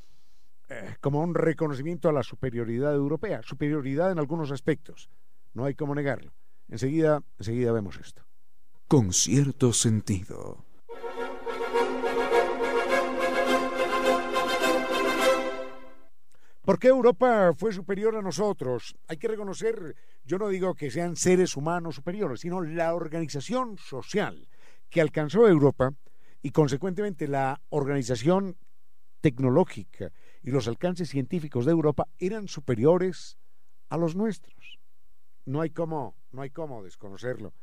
eh, como un reconocimiento a la superioridad europea, superioridad en algunos aspectos, no hay como negarlo. Enseguida, enseguida vemos esto. Con cierto sentido. ¿Por qué Europa fue superior a nosotros? Hay que reconocer, yo no digo que sean seres humanos superiores, sino la organización social que alcanzó Europa y consecuentemente la organización tecnológica y los alcances científicos de Europa eran superiores a los nuestros. No hay cómo, no hay cómo desconocerlo.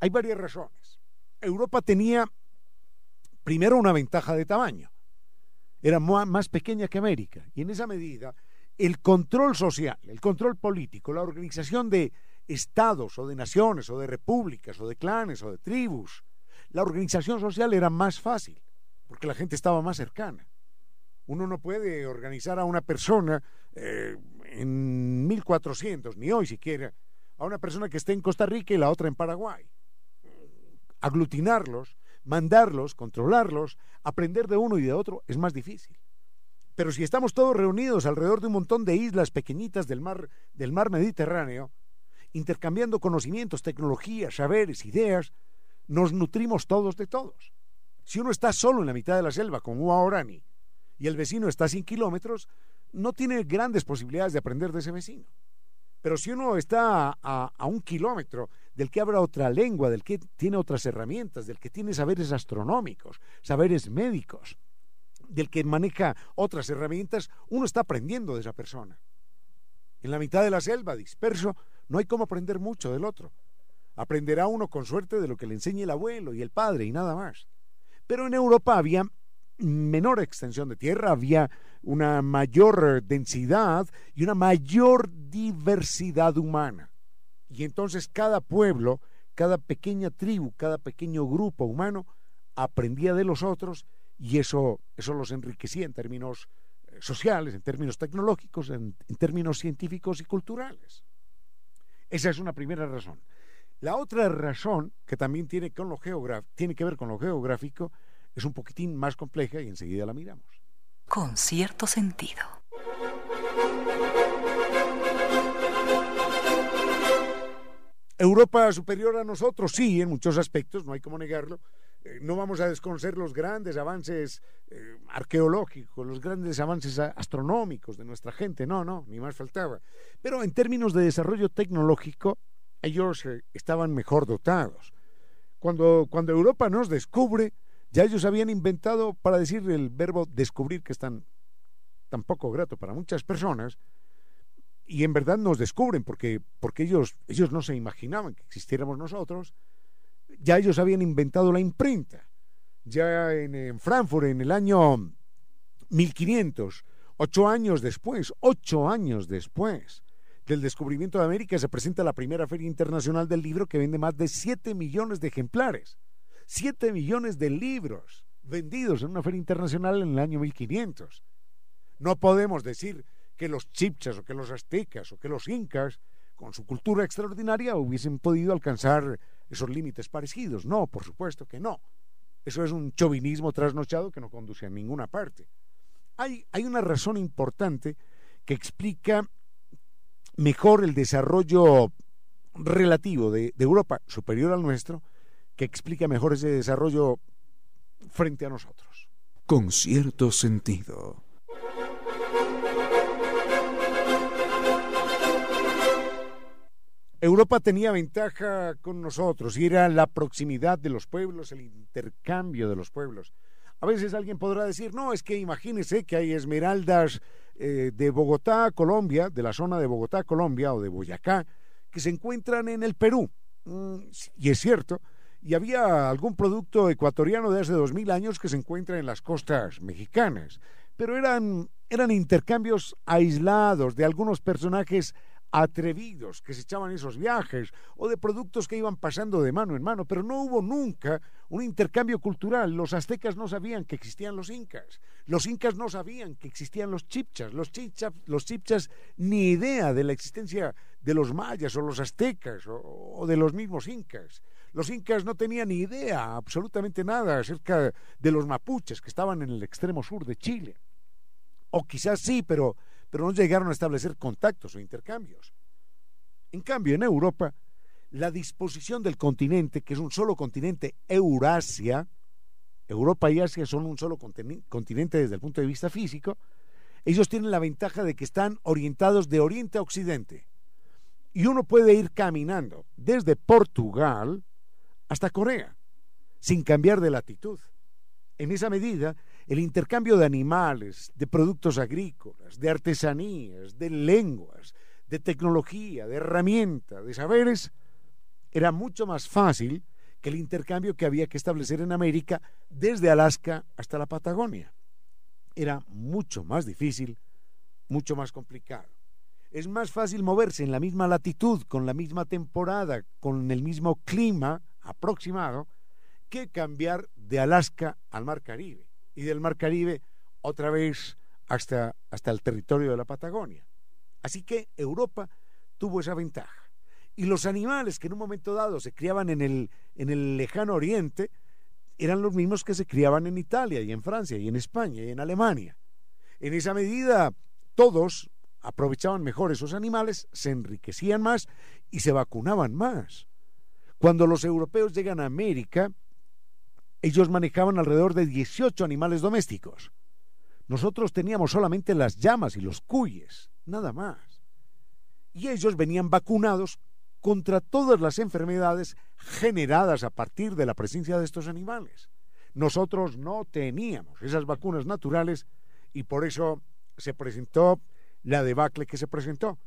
Hay varias razones. Europa tenía primero una ventaja de tamaño. Era más pequeña que América y en esa medida el control social, el control político, la organización de estados o de naciones o de repúblicas o de clanes o de tribus la organización social era más fácil, porque la gente estaba más cercana. Uno no puede organizar a una persona eh, en 1400, ni hoy siquiera, a una persona que esté en Costa Rica y la otra en Paraguay. Aglutinarlos, mandarlos, controlarlos, aprender de uno y de otro es más difícil. Pero si estamos todos reunidos alrededor de un montón de islas pequeñitas del mar, del mar Mediterráneo, intercambiando conocimientos, tecnologías, saberes, ideas, nos nutrimos todos de todos. Si uno está solo en la mitad de la selva, como Orani, y el vecino está a 100 kilómetros, no tiene grandes posibilidades de aprender de ese vecino. Pero si uno está a, a, un kilómetro del que habla otra lengua, del que tiene otras herramientas, del que tiene saberes astronómicos, saberes médicos, del que maneja otras herramientas, uno está aprendiendo de esa persona. En la mitad de la selva, disperso, no hay cómo aprender mucho del otro. Aprenderá uno con suerte de lo que le enseñe el abuelo y el padre y nada más. Pero en Europa había menor extensión de tierra, había una mayor densidad y una mayor diversidad humana. Y entonces cada pueblo, cada pequeña tribu, cada pequeño grupo humano aprendía de los otros y eso, eso los enriquecía en términos eh, sociales, en términos tecnológicos, en, en términos científicos y culturales. Esa es una primera razón. La otra razón, que también tiene, con lo tiene que ver con lo geográfico, es un poquitín más compleja y enseguida la miramos. Con cierto sentido. Europa superior a nosotros, sí, en muchos aspectos, no hay como negarlo. Eh, no vamos a desconocer los grandes avances eh, arqueológicos, los grandes avances astronómicos de nuestra gente, no, no, ni más faltaba. Pero en términos de desarrollo tecnológico, ellos eh, estaban mejor dotados. Cuando, cuando Europa nos descubre, ya ellos habían inventado, para decir el verbo descubrir, que es tan, tan poco grato para muchas personas, y en verdad nos descubren, porque, porque ellos, ellos no se imaginaban que existiéramos nosotros, ya ellos habían inventado la imprenta. Ya en, en Frankfurt, en el año 1500, ocho años después, ocho años después del descubrimiento de América, se presenta la primera Feria Internacional del Libro que vende más de 7 millones de ejemplares. 7 millones de libros vendidos en una feria internacional en el año 1500. No podemos decir que los chipchas o que los aztecas o que los incas, con su cultura extraordinaria, hubiesen podido alcanzar esos límites parecidos. No, por supuesto que no. Eso es un chauvinismo trasnochado que no conduce a ninguna parte. Hay, hay una razón importante que explica mejor el desarrollo relativo de, de Europa superior al nuestro, que explica mejor ese desarrollo frente a nosotros. Con cierto sentido. Europa tenía ventaja con nosotros y era la proximidad de los pueblos, el intercambio de los pueblos. A veces alguien podrá decir, no, es que imagínese que hay esmeraldas eh, de Bogotá, Colombia, de la zona de Bogotá, Colombia o de Boyacá, que se encuentran en el Perú. Mm, y es cierto, y había algún producto ecuatoriano de hace dos mil años que se encuentra en las costas mexicanas, pero eran, eran intercambios aislados de algunos personajes atrevidos que se echaban esos viajes o de productos que iban pasando de mano en mano, pero no hubo nunca un intercambio cultural. Los aztecas no sabían que existían los incas, los incas no sabían que existían los chipchas, los chipchas, los chipchas ni idea de la existencia de los mayas o los aztecas o, de los mismos incas. Los incas no tenían ni idea, absolutamente nada, acerca de los mapuches que estaban en el extremo sur de Chile. O quizás sí, pero pero no llegaron a establecer contactos o intercambios. En cambio, en Europa, la disposición del continente, que es un solo continente, Eurasia, Europa y Asia son un solo continente desde el punto de vista físico, ellos tienen la ventaja de que están orientados de oriente a occidente. Y uno puede ir caminando desde Portugal hasta Corea, sin cambiar de latitud. En esa medida, el intercambio de animales, de productos agrícolas, de artesanías, de lenguas, de tecnología, de herramientas, de saberes, era mucho más fácil que el intercambio que había que establecer en América desde Alaska hasta la Patagonia. Era mucho más difícil, mucho más complicado. Es más fácil moverse en la misma latitud, con la misma temporada, con el mismo clima aproximado, que cambiar de Alaska al Mar Caribe y del Mar Caribe otra vez hasta, hasta el territorio de la Patagonia. Así que Europa tuvo esa ventaja. Y los animales que en un momento dado se criaban en el, en el lejano oriente eran los mismos que se criaban en Italia y en Francia y en España y en Alemania. En esa medida, todos aprovechaban mejor esos animales, se enriquecían más y se vacunaban más. Cuando los europeos llegan a América, ellos manejaban alrededor de 18 animales domésticos. Nosotros teníamos solamente las llamas y los cuyes, nada más. Y ellos venían vacunados contra todas las enfermedades generadas a partir de la presencia de estos animales. Nosotros no teníamos esas vacunas naturales y por eso se presentó la debacle que se presentó.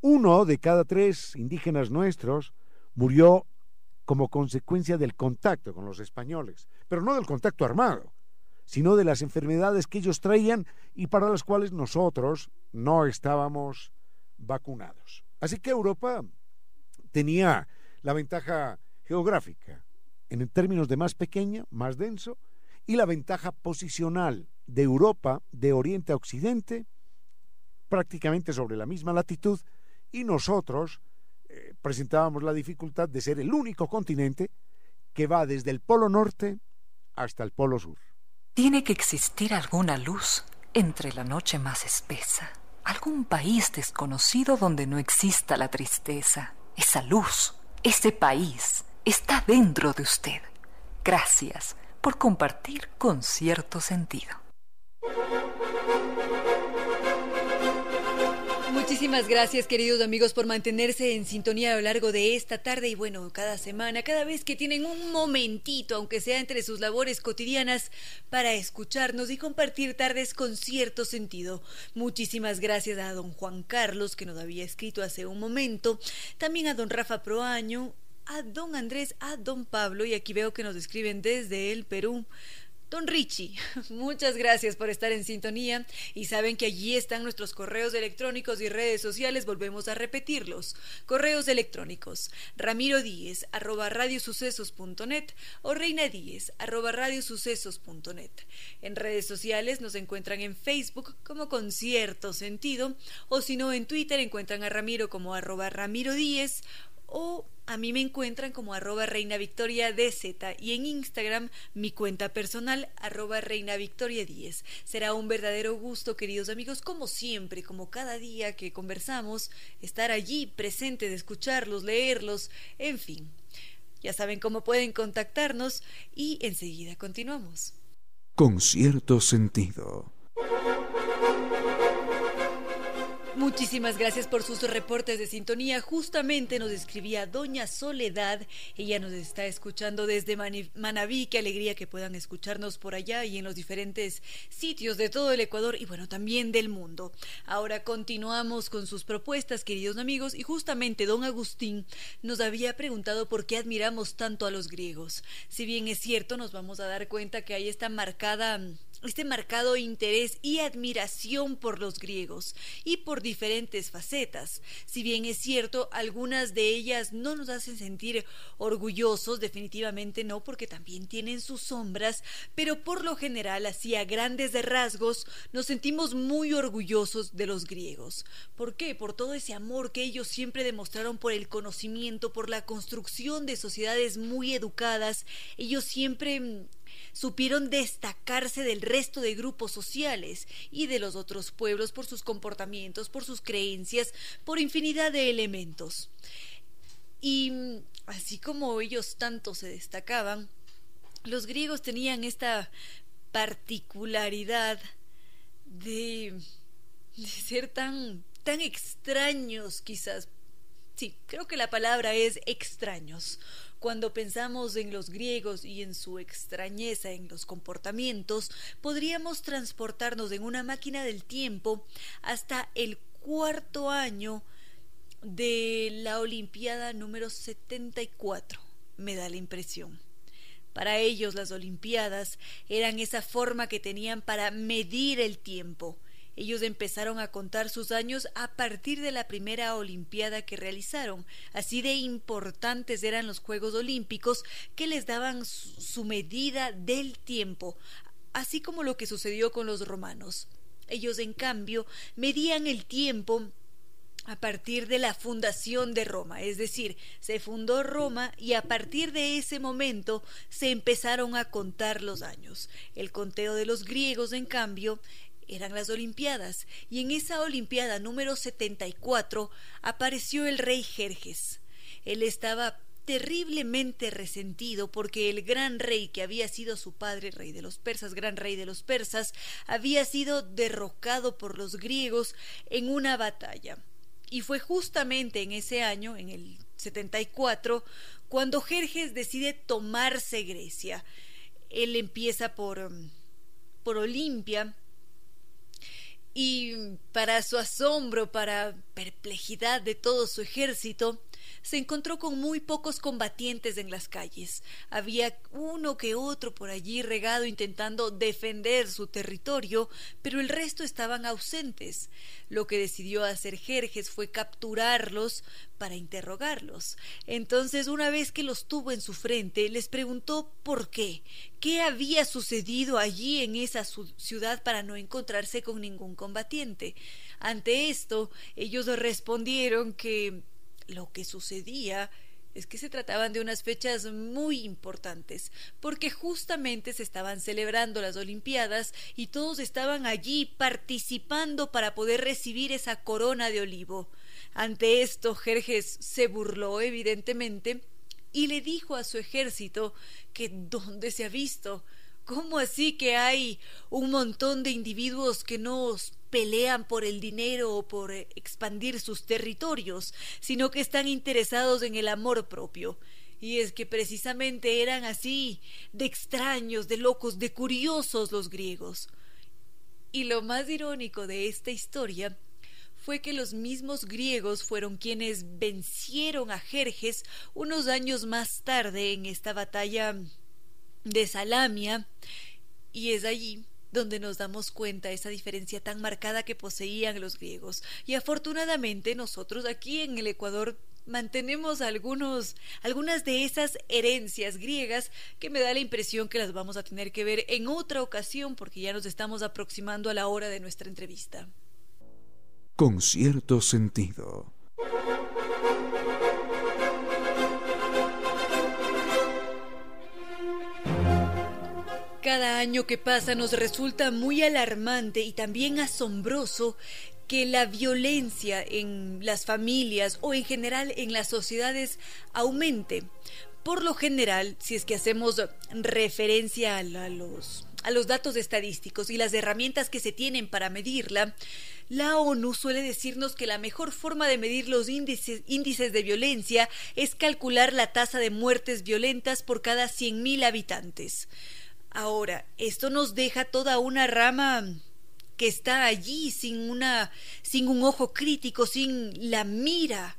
Uno de cada tres indígenas nuestros murió como consecuencia del contacto con los españoles, pero no del contacto armado, sino de las enfermedades que ellos traían y para las cuales nosotros no estábamos vacunados. Así que Europa tenía la ventaja geográfica en términos de más pequeña, más denso, y la ventaja posicional de Europa de oriente a occidente, prácticamente sobre la misma latitud, y nosotros eh, presentábamos la dificultad de ser el único continente que va desde el Polo Norte hasta el Polo Sur. Tiene que existir alguna luz entre la noche más espesa, algún país desconocido donde no exista la tristeza. Esa luz, ese país, está dentro de usted. Gracias por compartir con cierto sentido. Muchísimas gracias queridos amigos por mantenerse en sintonía a lo largo de esta tarde y bueno, cada semana, cada vez que tienen un momentito, aunque sea entre sus labores cotidianas, para escucharnos y compartir tardes con cierto sentido. Muchísimas gracias a don Juan Carlos que nos había escrito hace un momento, también a don Rafa Proaño, a don Andrés, a don Pablo y aquí veo que nos escriben desde el Perú. Don Richie, [LAUGHS] muchas gracias por estar en sintonía y saben que allí están nuestros correos electrónicos y redes sociales, volvemos a repetirlos. Correos electrónicos, ramiro díez arroba radiosucesos.net o reina díez arroba radiosucesos.net. En redes sociales nos encuentran en Facebook como Concierto Sentido o si no en Twitter encuentran a Ramiro como arroba ramiro díez o a mí me encuentran como arroba reina victoria DZ y en Instagram mi cuenta personal arroba reina victoria 10. Será un verdadero gusto, queridos amigos, como siempre, como cada día que conversamos, estar allí presente, de escucharlos, leerlos, en fin. Ya saben cómo pueden contactarnos y enseguida continuamos. Con cierto sentido. Muchísimas gracias por sus reportes de sintonía. Justamente nos escribía Doña Soledad. Ella nos está escuchando desde Manabí. Qué alegría que puedan escucharnos por allá y en los diferentes sitios de todo el Ecuador y bueno, también del mundo. Ahora continuamos con sus propuestas, queridos amigos, y justamente don Agustín nos había preguntado por qué admiramos tanto a los griegos. Si bien es cierto, nos vamos a dar cuenta que ahí está marcada este marcado interés y admiración por los griegos y por diferentes facetas. Si bien es cierto, algunas de ellas no nos hacen sentir orgullosos, definitivamente no, porque también tienen sus sombras, pero por lo general, así a grandes rasgos, nos sentimos muy orgullosos de los griegos. ¿Por qué? Por todo ese amor que ellos siempre demostraron por el conocimiento, por la construcción de sociedades muy educadas. Ellos siempre mm, supieron destacarse del resto de grupos sociales y de los otros pueblos por sus comportamientos, por sus creencias, por infinidad de elementos. Y mm, así como ellos tanto se destacaban, los griegos tenían esta particularidad de, de ser tan, tan extraños quizás. Sí, creo que la palabra es extraños cuando pensamos en los griegos y en su extrañeza en los comportamientos, podríamos transportarnos en una máquina del tiempo hasta el cuarto año de la Olimpiada número 74, me da la impresión. Para ellos las Olimpiadas eran esa forma que tenían para medir el tiempo, ellos empezaron a contar sus años a partir de la primera Olimpiada que realizaron. Así de importantes eran los Juegos Olímpicos que les daban su medida del tiempo, así como lo que sucedió con los romanos. Ellos, en cambio, medían el tiempo a partir de la fundación de Roma, es decir, se fundó Roma y a partir de ese momento se empezaron a contar los años. El conteo de los griegos, en cambio, eran las Olimpiadas, y en esa Olimpiada número 74 apareció el rey Jerjes. Él estaba terriblemente resentido porque el gran rey que había sido su padre, rey de los persas, gran rey de los persas, había sido derrocado por los griegos en una batalla. Y fue justamente en ese año, en el 74, cuando Jerjes decide tomarse Grecia. Él empieza por, por Olimpia, y para su asombro, para perplejidad de todo su ejército, se encontró con muy pocos combatientes en las calles. Había uno que otro por allí regado intentando defender su territorio, pero el resto estaban ausentes. Lo que decidió hacer Jerjes fue capturarlos para interrogarlos. Entonces, una vez que los tuvo en su frente, les preguntó por qué, qué había sucedido allí en esa ciudad para no encontrarse con ningún combatiente. Ante esto, ellos respondieron que lo que sucedía es que se trataban de unas fechas muy importantes, porque justamente se estaban celebrando las Olimpiadas y todos estaban allí participando para poder recibir esa corona de olivo. Ante esto, Jerjes se burló, evidentemente, y le dijo a su ejército que dónde se ha visto. ¿Cómo así que hay un montón de individuos que no pelean por el dinero o por expandir sus territorios, sino que están interesados en el amor propio? Y es que precisamente eran así, de extraños, de locos, de curiosos los griegos. Y lo más irónico de esta historia fue que los mismos griegos fueron quienes vencieron a Jerjes unos años más tarde en esta batalla de Salamia, y es allí donde nos damos cuenta esa diferencia tan marcada que poseían los griegos. Y afortunadamente nosotros aquí en el Ecuador mantenemos algunos, algunas de esas herencias griegas que me da la impresión que las vamos a tener que ver en otra ocasión porque ya nos estamos aproximando a la hora de nuestra entrevista con cierto sentido. Cada año que pasa nos resulta muy alarmante y también asombroso que la violencia en las familias o en general en las sociedades aumente. Por lo general, si es que hacemos referencia a, los, a los datos estadísticos y las herramientas que se tienen para medirla, la ONU suele decirnos que la mejor forma de medir los índices, índices de violencia es calcular la tasa de muertes violentas por cada 100.000 habitantes. Ahora, esto nos deja toda una rama que está allí sin una sin un ojo crítico, sin la mira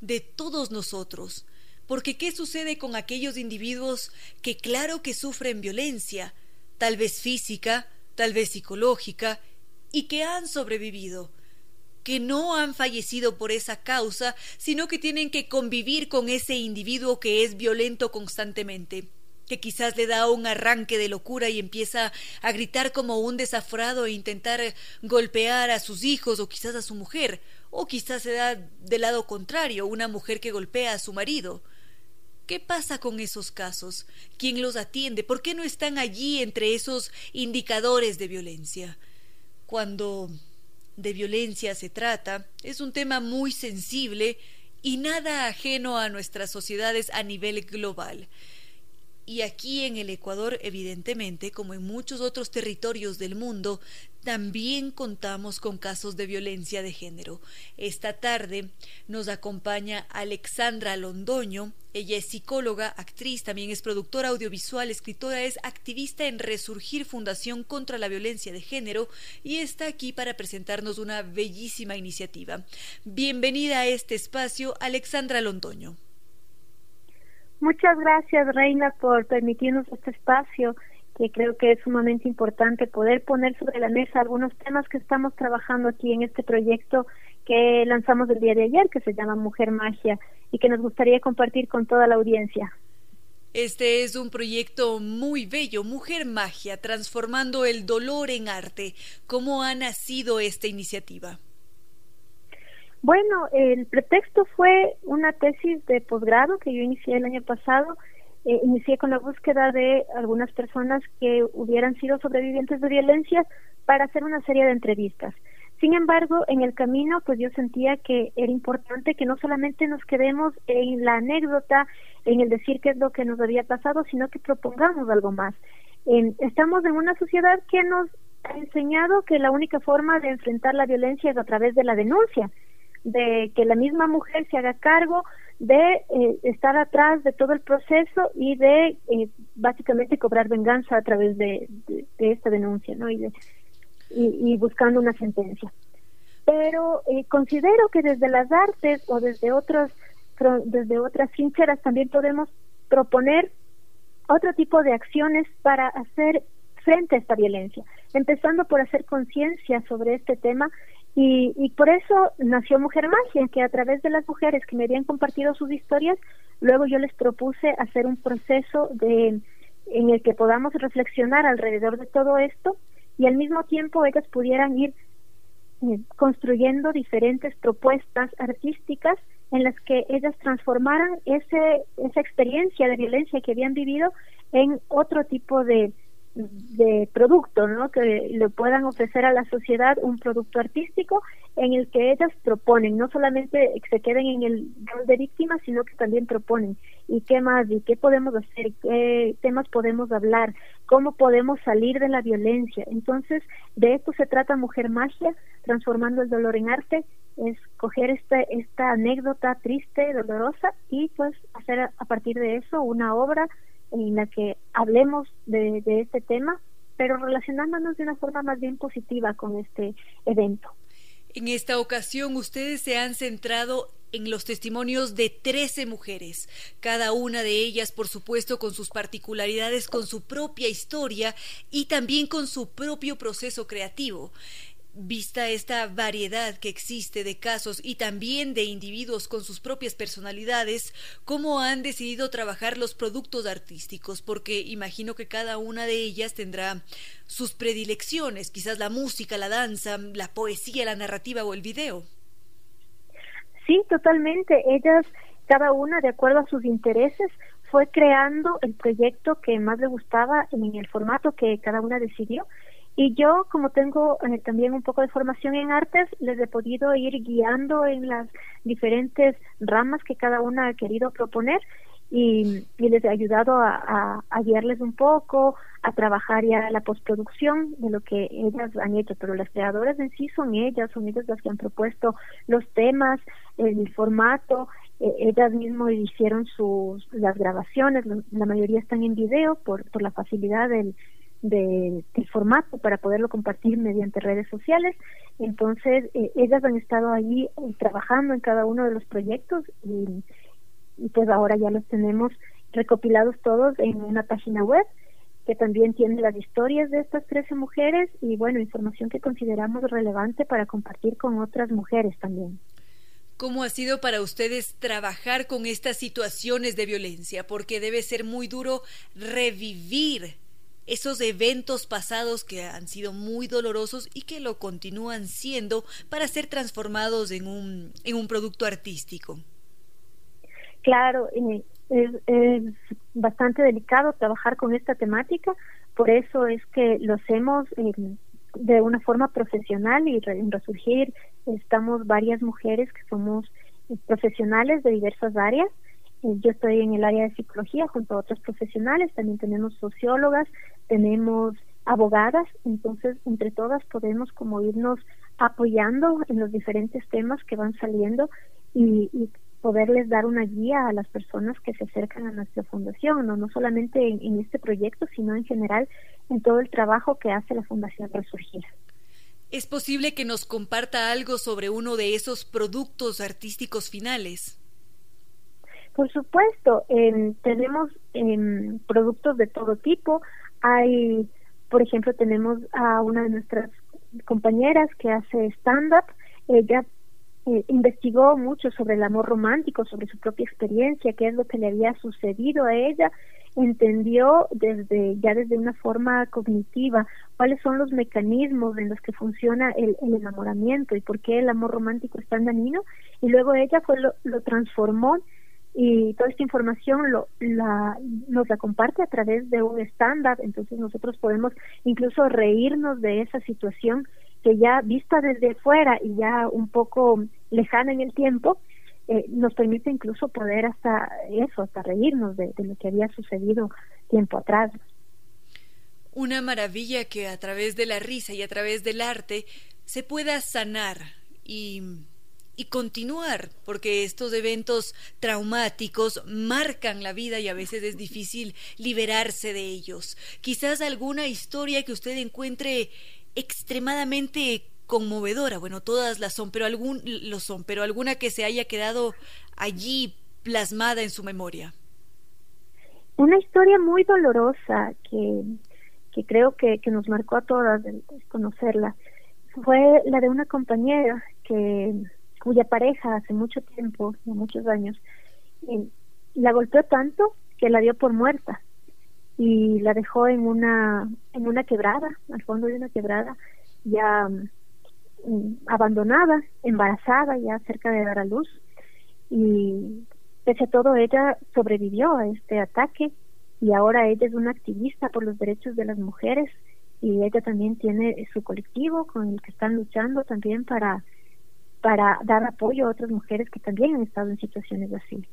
de todos nosotros. Porque ¿qué sucede con aquellos individuos que claro que sufren violencia, tal vez física, tal vez psicológica, y que han sobrevivido, que no han fallecido por esa causa, sino que tienen que convivir con ese individuo que es violento constantemente, que quizás le da un arranque de locura y empieza a gritar como un desaforado e intentar golpear a sus hijos o quizás a su mujer, o quizás se da del lado contrario, una mujer que golpea a su marido. ¿Qué pasa con esos casos? ¿Quién los atiende? ¿Por qué no están allí entre esos indicadores de violencia? cuando de violencia se trata, es un tema muy sensible y nada ajeno a nuestras sociedades a nivel global. Y aquí en el Ecuador, evidentemente, como en muchos otros territorios del mundo, también contamos con casos de violencia de género. Esta tarde nos acompaña Alexandra Londoño. Ella es psicóloga, actriz, también es productora audiovisual, escritora, es activista en Resurgir Fundación contra la Violencia de Género y está aquí para presentarnos una bellísima iniciativa. Bienvenida a este espacio, Alexandra Londoño. Muchas gracias, Reina, por permitirnos este espacio que creo que es sumamente importante poder poner sobre la mesa algunos temas que estamos trabajando aquí en este proyecto que lanzamos el día de ayer, que se llama Mujer Magia, y que nos gustaría compartir con toda la audiencia. Este es un proyecto muy bello, Mujer Magia, transformando el dolor en arte. ¿Cómo ha nacido esta iniciativa? Bueno, el pretexto fue una tesis de posgrado que yo inicié el año pasado eh, inicié con la búsqueda de algunas personas que hubieran sido sobrevivientes de violencia para hacer una serie de entrevistas. Sin embargo, en el camino, pues yo sentía que era importante que no solamente nos quedemos en la anécdota, en el decir qué es lo que nos había pasado, sino que propongamos algo más. estamos en una sociedad que nos ha enseñado que la única forma de enfrentar la violencia es a través de la denuncia, de que la misma mujer se haga cargo de eh, estar atrás de todo el proceso y de eh, básicamente cobrar venganza a través de, esta denuncia ¿no? y, y, buscando una sentencia. Pero eh, considero que desde las artes o desde otros desde otras trincheras también podemos proponer otro tipo de acciones para hacer frente a esta violencia, empezando por hacer conciencia sobre este tema y, y por eso nació Mujer Magia, que a través de las mujeres que me habían compartido sus historias, luego yo les propuse hacer un proceso de en el que podamos reflexionar alrededor de todo esto y al mismo tiempo ellas pudieran ir eh, construyendo diferentes propuestas artísticas en las que ellas transformaran ese, esa experiencia de violencia que habían vivido en otro tipo de, de producto, ¿no? Que le puedan ofrecer a la sociedad un producto artístico en el que ellas proponen, no solamente se queden en el rol de víctima, sino que también proponen. Y qué más y qué podemos hacer, qué temas podemos hablar, cómo podemos salir de la violencia. Entonces, de esto se trata Mujer Magia, transformando el dolor en arte, es coger esta, esta anécdota triste, dolorosa y pues hacer a partir de eso una obra en la que hablemos de, este tema, pero relacionándonos de una forma más bien positiva con este evento. En esta ocasión ustedes se han centrado en los testimonios de 13 mujeres, cada una de ellas, por supuesto, con sus particularidades, con su propia historia y también con su propio proceso creativo vista esta variedad que existe de casos y también de individuos con sus propias personalidades, cómo han decidido trabajar los productos artísticos, porque imagino que cada una de ellas tendrá sus predilecciones, quizás la música, la danza, la poesía, la narrativa o el video. Sí, totalmente. Ellas, cada una de acuerdo a sus intereses, fue creando el proyecto que más le gustaba en el formato que cada una decidió y yo, como tengo eh, también un poco de formación en artes, les he podido ir guiando en las diferentes ramas que cada una ha querido proponer y, les he ayudado a, guiarles un poco, a trabajar ya la postproducción de lo que ellas han hecho, pero las creadoras en sí son ellas, son ellas las que han propuesto los temas, el formato, eh, ellas mismas hicieron sus las grabaciones, la mayoría están en video por, por la facilidad del de, del formato para poderlo compartir mediante redes sociales. Entonces, eh, ellas han estado allí eh, trabajando en cada uno de los proyectos y, pues ahora ya los tenemos recopilados todos en una página web que también tiene las historias de estas 13 mujeres y bueno, información que consideramos relevante para compartir con otras mujeres también. ¿Cómo ha sido para ustedes trabajar con estas situaciones de violencia? Porque debe ser muy duro revivir esos eventos pasados que han sido muy dolorosos y que lo continúan siendo para ser transformados en un, en un producto artístico. Claro, es, es bastante delicado trabajar con esta temática, por eso es que lo hacemos de una forma profesional y en Resurgir estamos varias mujeres que somos profesionales de diversas áreas eh, yo estoy en el área de psicología junto a otros profesionales, también tenemos sociólogas, tenemos abogadas, entonces entre todas podemos como irnos apoyando en los diferentes temas que van saliendo y, poderles dar una guía a las personas que se acercan a nuestra fundación, no, no solamente en, en este proyecto, sino en general en todo el trabajo que hace la Fundación Resurgir. ¿Es posible que nos comparta algo sobre uno de esos productos artísticos finales? Por supuesto, tenemos productos de todo tipo. Hay, por ejemplo, tenemos a una de nuestras compañeras que hace stand-up. Ella eh, investigó mucho sobre el amor romántico, sobre su propia experiencia, qué es lo que le había sucedido a ella, entendió desde ya desde una forma cognitiva cuáles son los mecanismos en los que funciona el, enamoramiento y por qué el amor romántico es tan dañino y luego ella fue lo transformó y toda esta información lo, la, nos la comparte a través de un estándar, entonces nosotros podemos incluso reírnos de esa situación que ya vista desde fuera y ya un poco lejana en el tiempo, eh, nos permite incluso poder hasta eso, hasta reírnos de, de lo que había sucedido tiempo atrás. Una maravilla que a través de la risa y a través del arte se pueda sanar y y continuar, porque estos eventos traumáticos marcan la vida y a veces es difícil liberarse de ellos. Quizás alguna historia que usted encuentre extremadamente conmovedora, bueno, todas las son, pero algún lo son, pero alguna que se haya quedado allí plasmada en su memoria. Una historia muy dolorosa que, que creo que, que nos marcó a todas conocerla fue la de una compañera que cuya pareja hace mucho tiempo, muchos años, eh, la golpeó tanto que la dio por muerta y la dejó en una en una quebrada, al fondo de una quebrada, ya mm, abandonada, embarazada, ya cerca de dar a luz. y pese a todo ella sobrevivió a este ataque y ahora ella es una activista por los derechos de las mujeres y ella también tiene su colectivo con el que están luchando también para para dar apoyo a otras mujeres que también han estado en situaciones así.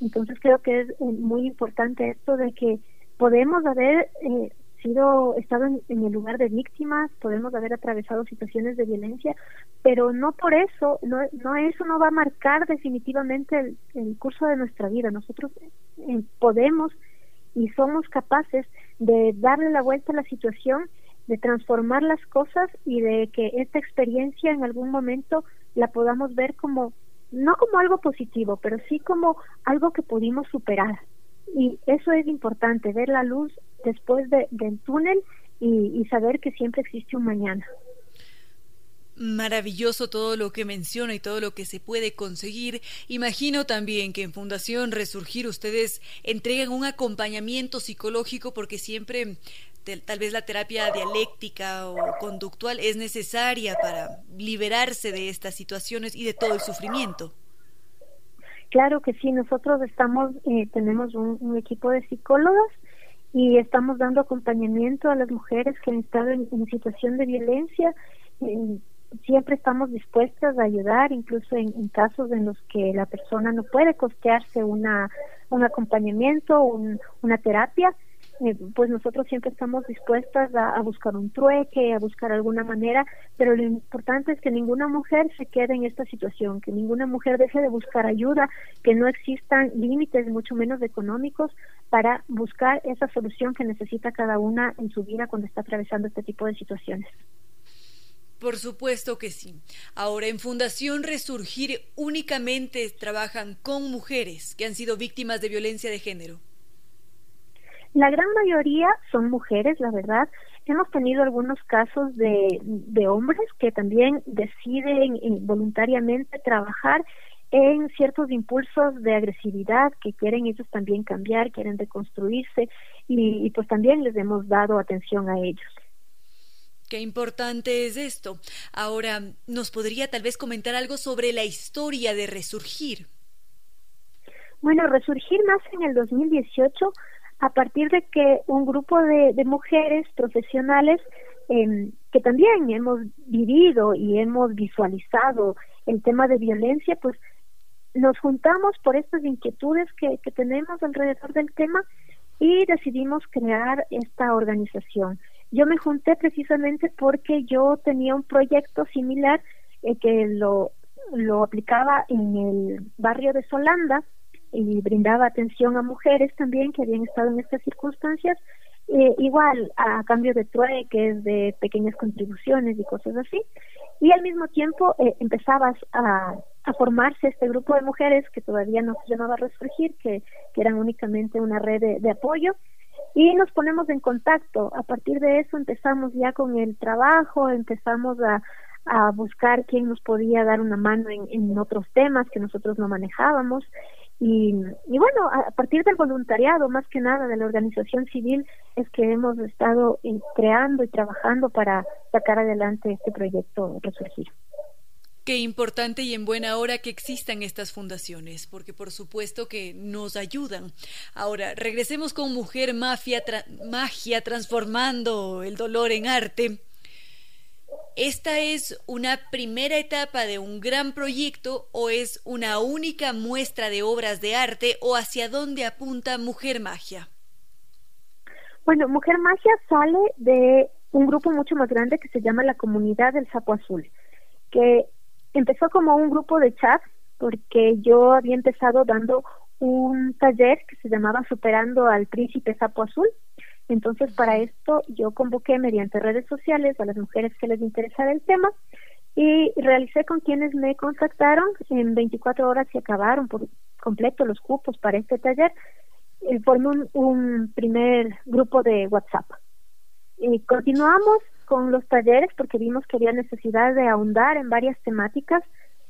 Entonces creo que es muy importante esto de que podemos haber eh, sido estado en, el lugar de víctimas, podemos haber atravesado situaciones de violencia, pero no por eso, no, no eso no va a marcar definitivamente el, curso de nuestra vida. Nosotros eh, podemos y somos capaces de darle la vuelta a la situación, de transformar las cosas y de que esta experiencia en algún momento la podamos ver como no como algo positivo, pero sí como algo que pudimos superar. Y eso es importante, ver la luz después del túnel y, saber que siempre existe un mañana. Maravilloso todo lo que menciona y todo lo que se puede conseguir. Imagino también que en Fundación Resurgir ustedes entregan un acompañamiento psicológico porque siempre tal vez la terapia dialéctica o conductual es necesaria para liberarse de estas situaciones y de todo el sufrimiento. Claro que sí, nosotros estamos, eh, tenemos un, equipo de psicólogos y estamos dando acompañamiento a las mujeres que han estado en, situación de violencia. siempre estamos dispuestas a ayudar, incluso en, casos en los que la persona no puede costearse una, un acompañamiento, un, una terapia eh, pues nosotros siempre estamos dispuestas a, buscar un trueque, a buscar alguna manera, pero lo importante es que ninguna mujer se quede en esta situación, que ninguna mujer deje de buscar ayuda, que no existan límites, mucho menos económicos, para buscar esa solución que necesita cada una en su vida cuando está atravesando este tipo de situaciones. Por supuesto que sí. Ahora, en Fundación Resurgir únicamente trabajan con mujeres que han sido víctimas de violencia de género. La gran mayoría son mujeres, la verdad. Hemos tenido algunos casos de, de hombres que también deciden eh, voluntariamente trabajar en ciertos impulsos de agresividad que quieren ellos también cambiar, quieren reconstruirse y, y pues también les hemos dado atención a ellos. Qué importante es esto. Ahora, ¿nos podría tal vez comentar algo sobre la historia de Resurgir? Bueno, Resurgir nace en el 2018 a partir de que un grupo de, mujeres profesionales em, que también hemos vivido y hemos visualizado el tema de violencia, pues nos juntamos por estas inquietudes que, que tenemos alrededor del tema y decidimos crear esta organización. Yo me junté precisamente porque yo tenía un proyecto similar eh, que lo, lo aplicaba en el barrio de Solanda, y brindaba atención a mujeres también que habían estado en estas circunstancias, eh, igual a cambio de trueques, de pequeñas contribuciones y cosas así. Y al mismo tiempo eh, empezabas a, a, formarse este grupo de mujeres que todavía no se llamaba Resurgir, que, que eran únicamente una red de, apoyo, y nos ponemos en contacto. A partir de eso empezamos ya con el trabajo, empezamos a, a buscar quién nos podía dar una mano en, en otros temas que nosotros no manejábamos y, y, bueno, a partir del voluntariado, más que nada de la organización civil, es que hemos estado eh, creando y trabajando para sacar adelante este proyecto Resurgir. Qué importante y en buena hora que existan estas fundaciones, porque por supuesto que nos ayudan. Ahora, regresemos con Mujer Mafia, Magia transformando el dolor en arte. ¿Esta es una primera etapa de un gran proyecto o es una única muestra de obras de arte o hacia dónde apunta Mujer Magia? Bueno, Mujer Magia sale de un grupo mucho más grande que se llama la Comunidad del Sapo Azul, que empezó como un grupo de chat porque yo había empezado dando un taller que se llamaba Superando al Príncipe Sapo Azul entonces, para esto yo convoqué mediante redes sociales a las mujeres que les interesara el tema y realicé con quienes me contactaron. En 24 horas se acabaron por completo los cupos para este taller. Eh, formé un, un, primer grupo de WhatsApp. Y continuamos con los talleres porque vimos que había necesidad de ahondar en varias temáticas.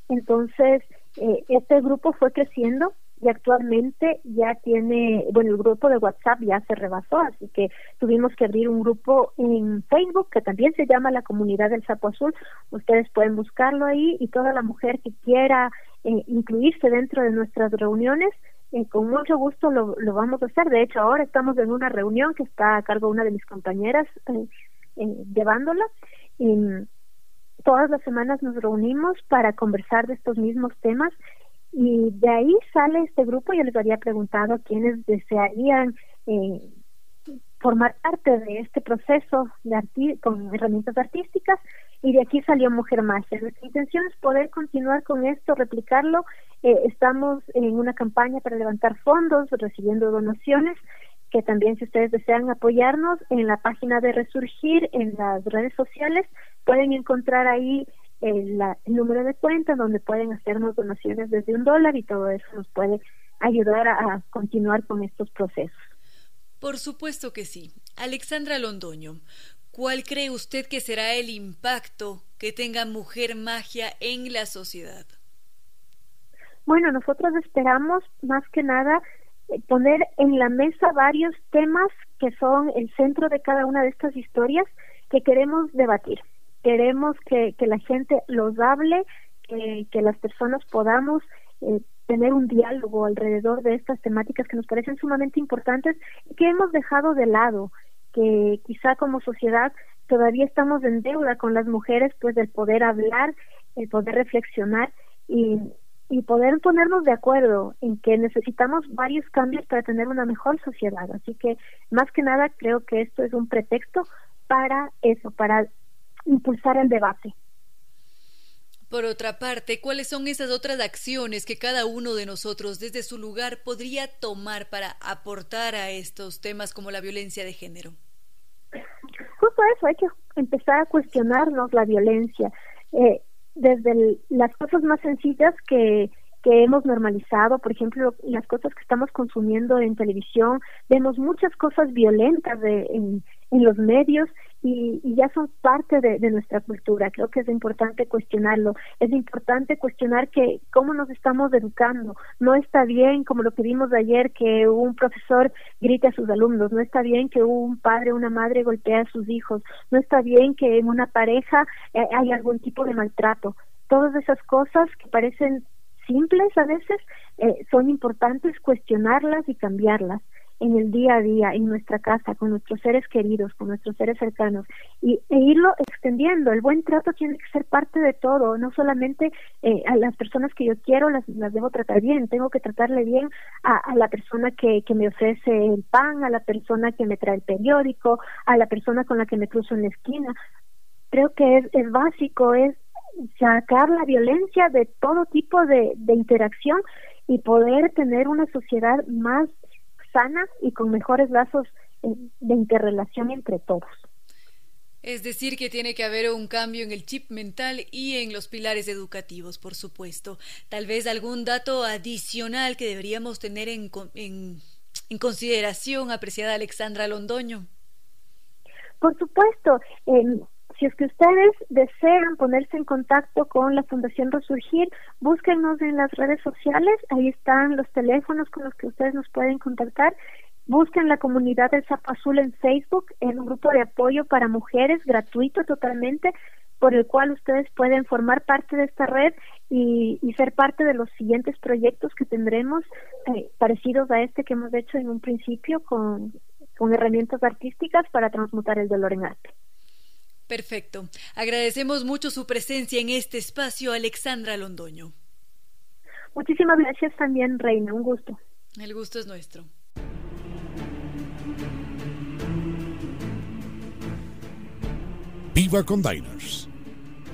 Entonces, eh, este grupo fue creciendo y actualmente ya tiene, bueno, el grupo de WhatsApp ya se rebasó, así que tuvimos que abrir un grupo en Facebook que también se llama la comunidad del sapo azul. Ustedes pueden buscarlo ahí y toda la mujer que quiera eh, incluirse dentro de nuestras reuniones, eh, con mucho gusto lo, lo, vamos a hacer. De hecho, ahora estamos en una reunión que está a cargo de una de mis compañeras llevándola. Y todas las semanas nos reunimos para conversar de estos mismos temas y de ahí sale este grupo. Yo les había preguntado a quienes desearían eh, formar parte de este proceso de con herramientas artísticas y de aquí salió Mujer Magia. Nuestra intención es poder continuar con esto, replicarlo. Eh, estamos en una campaña para levantar fondos, recibiendo donaciones, que también si ustedes desean apoyarnos en la página de Resurgir, en las redes sociales, pueden encontrar ahí el, el número de cuenta donde pueden hacernos donaciones desde un dólar y todo eso nos puede ayudar a continuar con estos procesos. Por supuesto que sí. Alexandra Londoño, ¿cuál cree usted que será el impacto que tenga Mujer Magia en la sociedad? Bueno, nosotros esperamos más que nada eh, poner en la mesa varios temas que son el centro de cada una de estas historias que queremos debatir. Queremos que, que la gente los hable, que, que las personas podamos eh, tener un diálogo alrededor de estas temáticas que nos parecen sumamente importantes y que hemos dejado de lado, que quizá como sociedad todavía estamos en deuda con las mujeres, pues del poder hablar, el poder reflexionar y, y poder ponernos de acuerdo en que necesitamos varios cambios para tener una mejor sociedad. Así que más que nada creo que esto es un pretexto para eso, para impulsar el debate. Por otra parte, ¿cuáles son esas otras acciones que cada uno de nosotros desde su lugar podría tomar para aportar a estos temas como la violencia de género? Justo eso, hay que empezar a cuestionarnos la violencia. Eh, desde las cosas más sencillas que, que hemos normalizado, por ejemplo, las cosas que estamos consumiendo en televisión, vemos muchas cosas violentas de, en, en los medios y, ya son parte de, nuestra cultura. Creo que es importante cuestionarlo. Es importante cuestionar que cómo nos estamos educando. No está bien, como lo que vimos ayer, que un profesor grite a sus alumnos. No está bien que un padre o una madre golpee a sus hijos. No está bien que en una pareja eh, haya algún tipo de maltrato. Todas esas cosas que parecen simples a veces eh, son importantes cuestionarlas y cambiarlas en el día a día, en nuestra casa, con nuestros seres queridos, con nuestros seres cercanos, y, e irlo extendiendo. El buen trato tiene que ser parte de todo, no solamente eh, a las personas que yo quiero las, las debo tratar bien, tengo que tratarle bien a, a la persona que, que me ofrece el pan, a la persona que me trae el periódico, a la persona con la que me cruzo en la esquina. Creo que es, es básico, es sacar la violencia de todo tipo de, de interacción y poder tener una sociedad más sana y con mejores lazos eh, de interrelación entre todos. Es decir, que tiene que haber un cambio en el chip mental y en los pilares educativos, por supuesto. Tal vez algún dato adicional que deberíamos tener en, en, en consideración, apreciada Alexandra Londoño. Por supuesto. Eh, si es que ustedes desean ponerse en contacto con la Fundación Resurgir, búsquenos en las redes sociales, ahí están los teléfonos con los que ustedes nos pueden contactar. Busquen la comunidad del Sapo Azul en Facebook, en un grupo de apoyo para mujeres gratuito totalmente, por el cual ustedes pueden formar parte de esta red y, ser parte de los siguientes proyectos que tendremos eh, parecidos a este que hemos hecho en un principio con herramientas artísticas para transmutar el dolor en arte. Perfecto. Agradecemos mucho su presencia en este espacio, Alexandra Londoño. Muchísimas gracias también, Reina. Un gusto. El gusto es nuestro. Viva con Diners.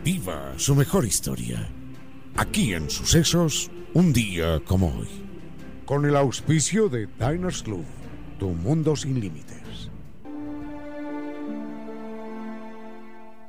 Viva su mejor historia. Aquí en Sucesos, un día como hoy. Con el auspicio de Diners Club, tu mundo sin límites.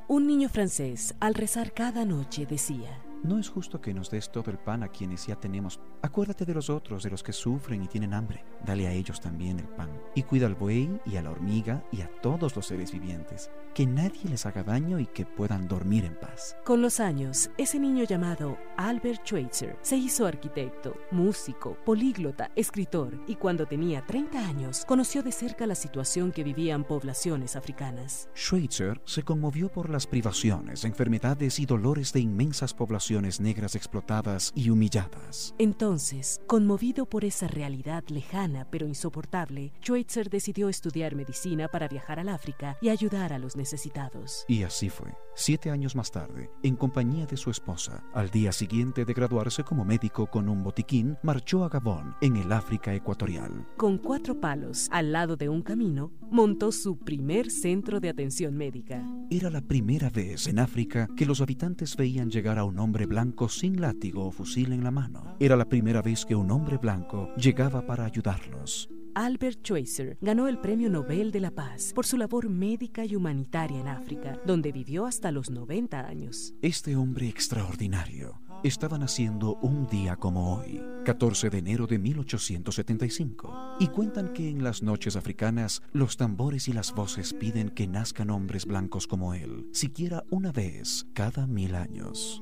Un niño francés, al rezar cada noche, decía, no es justo que nos des todo el pan a quienes ya tenemos. Acuérdate de los otros, de los que sufren y tienen hambre. Dale a ellos también el pan. Y cuida al buey y a la hormiga y a todos los seres vivientes. Que nadie les haga daño y que puedan dormir en paz. Con los años, ese niño llamado Albert Schweitzer se hizo arquitecto, músico, políglota, escritor y cuando tenía 30 años conoció de cerca la situación que vivían poblaciones africanas. Schweitzer se conmovió por las privaciones, enfermedades y dolores de inmensas poblaciones negras explotadas y humilladas. Entonces, conmovido por esa realidad lejana pero insoportable, Schweitzer decidió estudiar medicina para viajar al África y ayudar a los necesitados. Y así fue. Siete años más tarde, en compañía de su esposa, al día siguiente de graduarse como médico con un botiquín, marchó a Gabón, en el África ecuatorial. Con cuatro palos al lado de un camino, montó su primer centro de atención médica. Era la primera vez en África que los habitantes veían llegar a un hombre blanco sin látigo o fusil en la mano. Era la primera vez que un hombre blanco llegaba para ayudarlos. Albert Schweitzer ganó el Premio Nobel de la Paz por su labor médica y humanitaria en África, donde vivió hasta los 90 años. Este hombre extraordinario estaba naciendo un día como hoy, 14 de enero de 1875, y cuentan que en las noches africanas los tambores y las voces piden que nazcan hombres blancos como él, siquiera una vez cada mil años.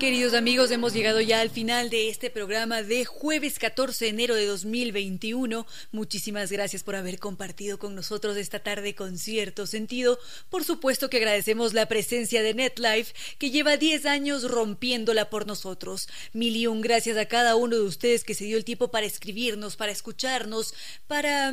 Queridos amigos, hemos llegado ya al final de este programa de jueves 14 de enero de 2021. Muchísimas gracias por haber compartido con nosotros esta tarde con cierto sentido. Por supuesto que agradecemos la presencia de NetLife, que lleva 10 años rompiéndola por nosotros. Mil y un gracias a cada uno de ustedes que se dio el tiempo para escribirnos, para escucharnos, para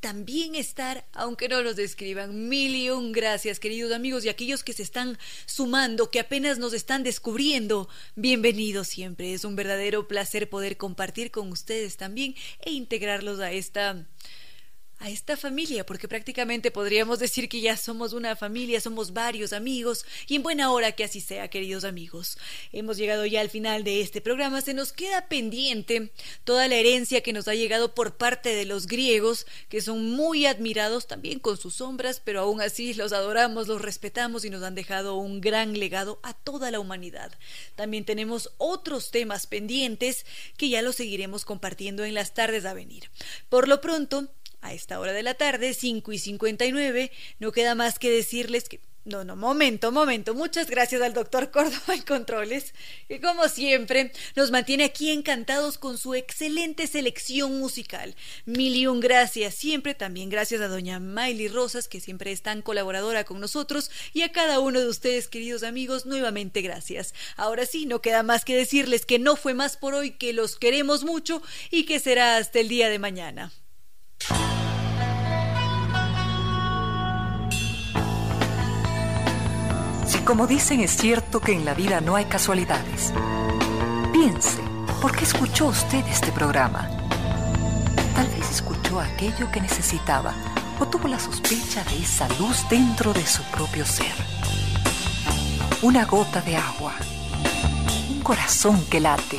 también estar, aunque no nos describan. Mil y un gracias, queridos amigos, y aquellos que se están sumando, que apenas nos están descubriendo. Bienvenidos siempre. Es un verdadero placer poder compartir con ustedes también e integrarlos a esta a esta familia, porque prácticamente podríamos decir que ya somos una familia, somos varios amigos, y en buena hora que así sea, queridos amigos. Hemos llegado ya al final de este programa, se nos queda pendiente toda la herencia que nos ha llegado por parte de los griegos, que son muy admirados también con sus sombras, pero aún así los adoramos, los respetamos y nos han dejado un gran legado a toda la humanidad. También tenemos otros temas pendientes que ya los seguiremos compartiendo en las tardes a venir. Por lo pronto, a esta hora de la tarde, 5 y 59, no queda más que decirles que... No, no, momento, momento. Muchas gracias al doctor [LAUGHS] Córdoba en Controles, que como siempre nos mantiene aquí encantados con su excelente selección musical. Mil y un gracias siempre. También gracias a doña Miley Rosas, que siempre es tan colaboradora con nosotros, y a cada uno de ustedes, queridos amigos, nuevamente gracias. Ahora sí, no queda más que decirles que no fue más por hoy, que los queremos mucho y que será hasta el día de mañana. Si como dicen es cierto que en la vida no hay casualidades, piense, ¿por qué escuchó usted este programa? Tal vez escuchó aquello que necesitaba o tuvo la sospecha de esa luz dentro de su propio ser. Una gota de agua, un corazón que late,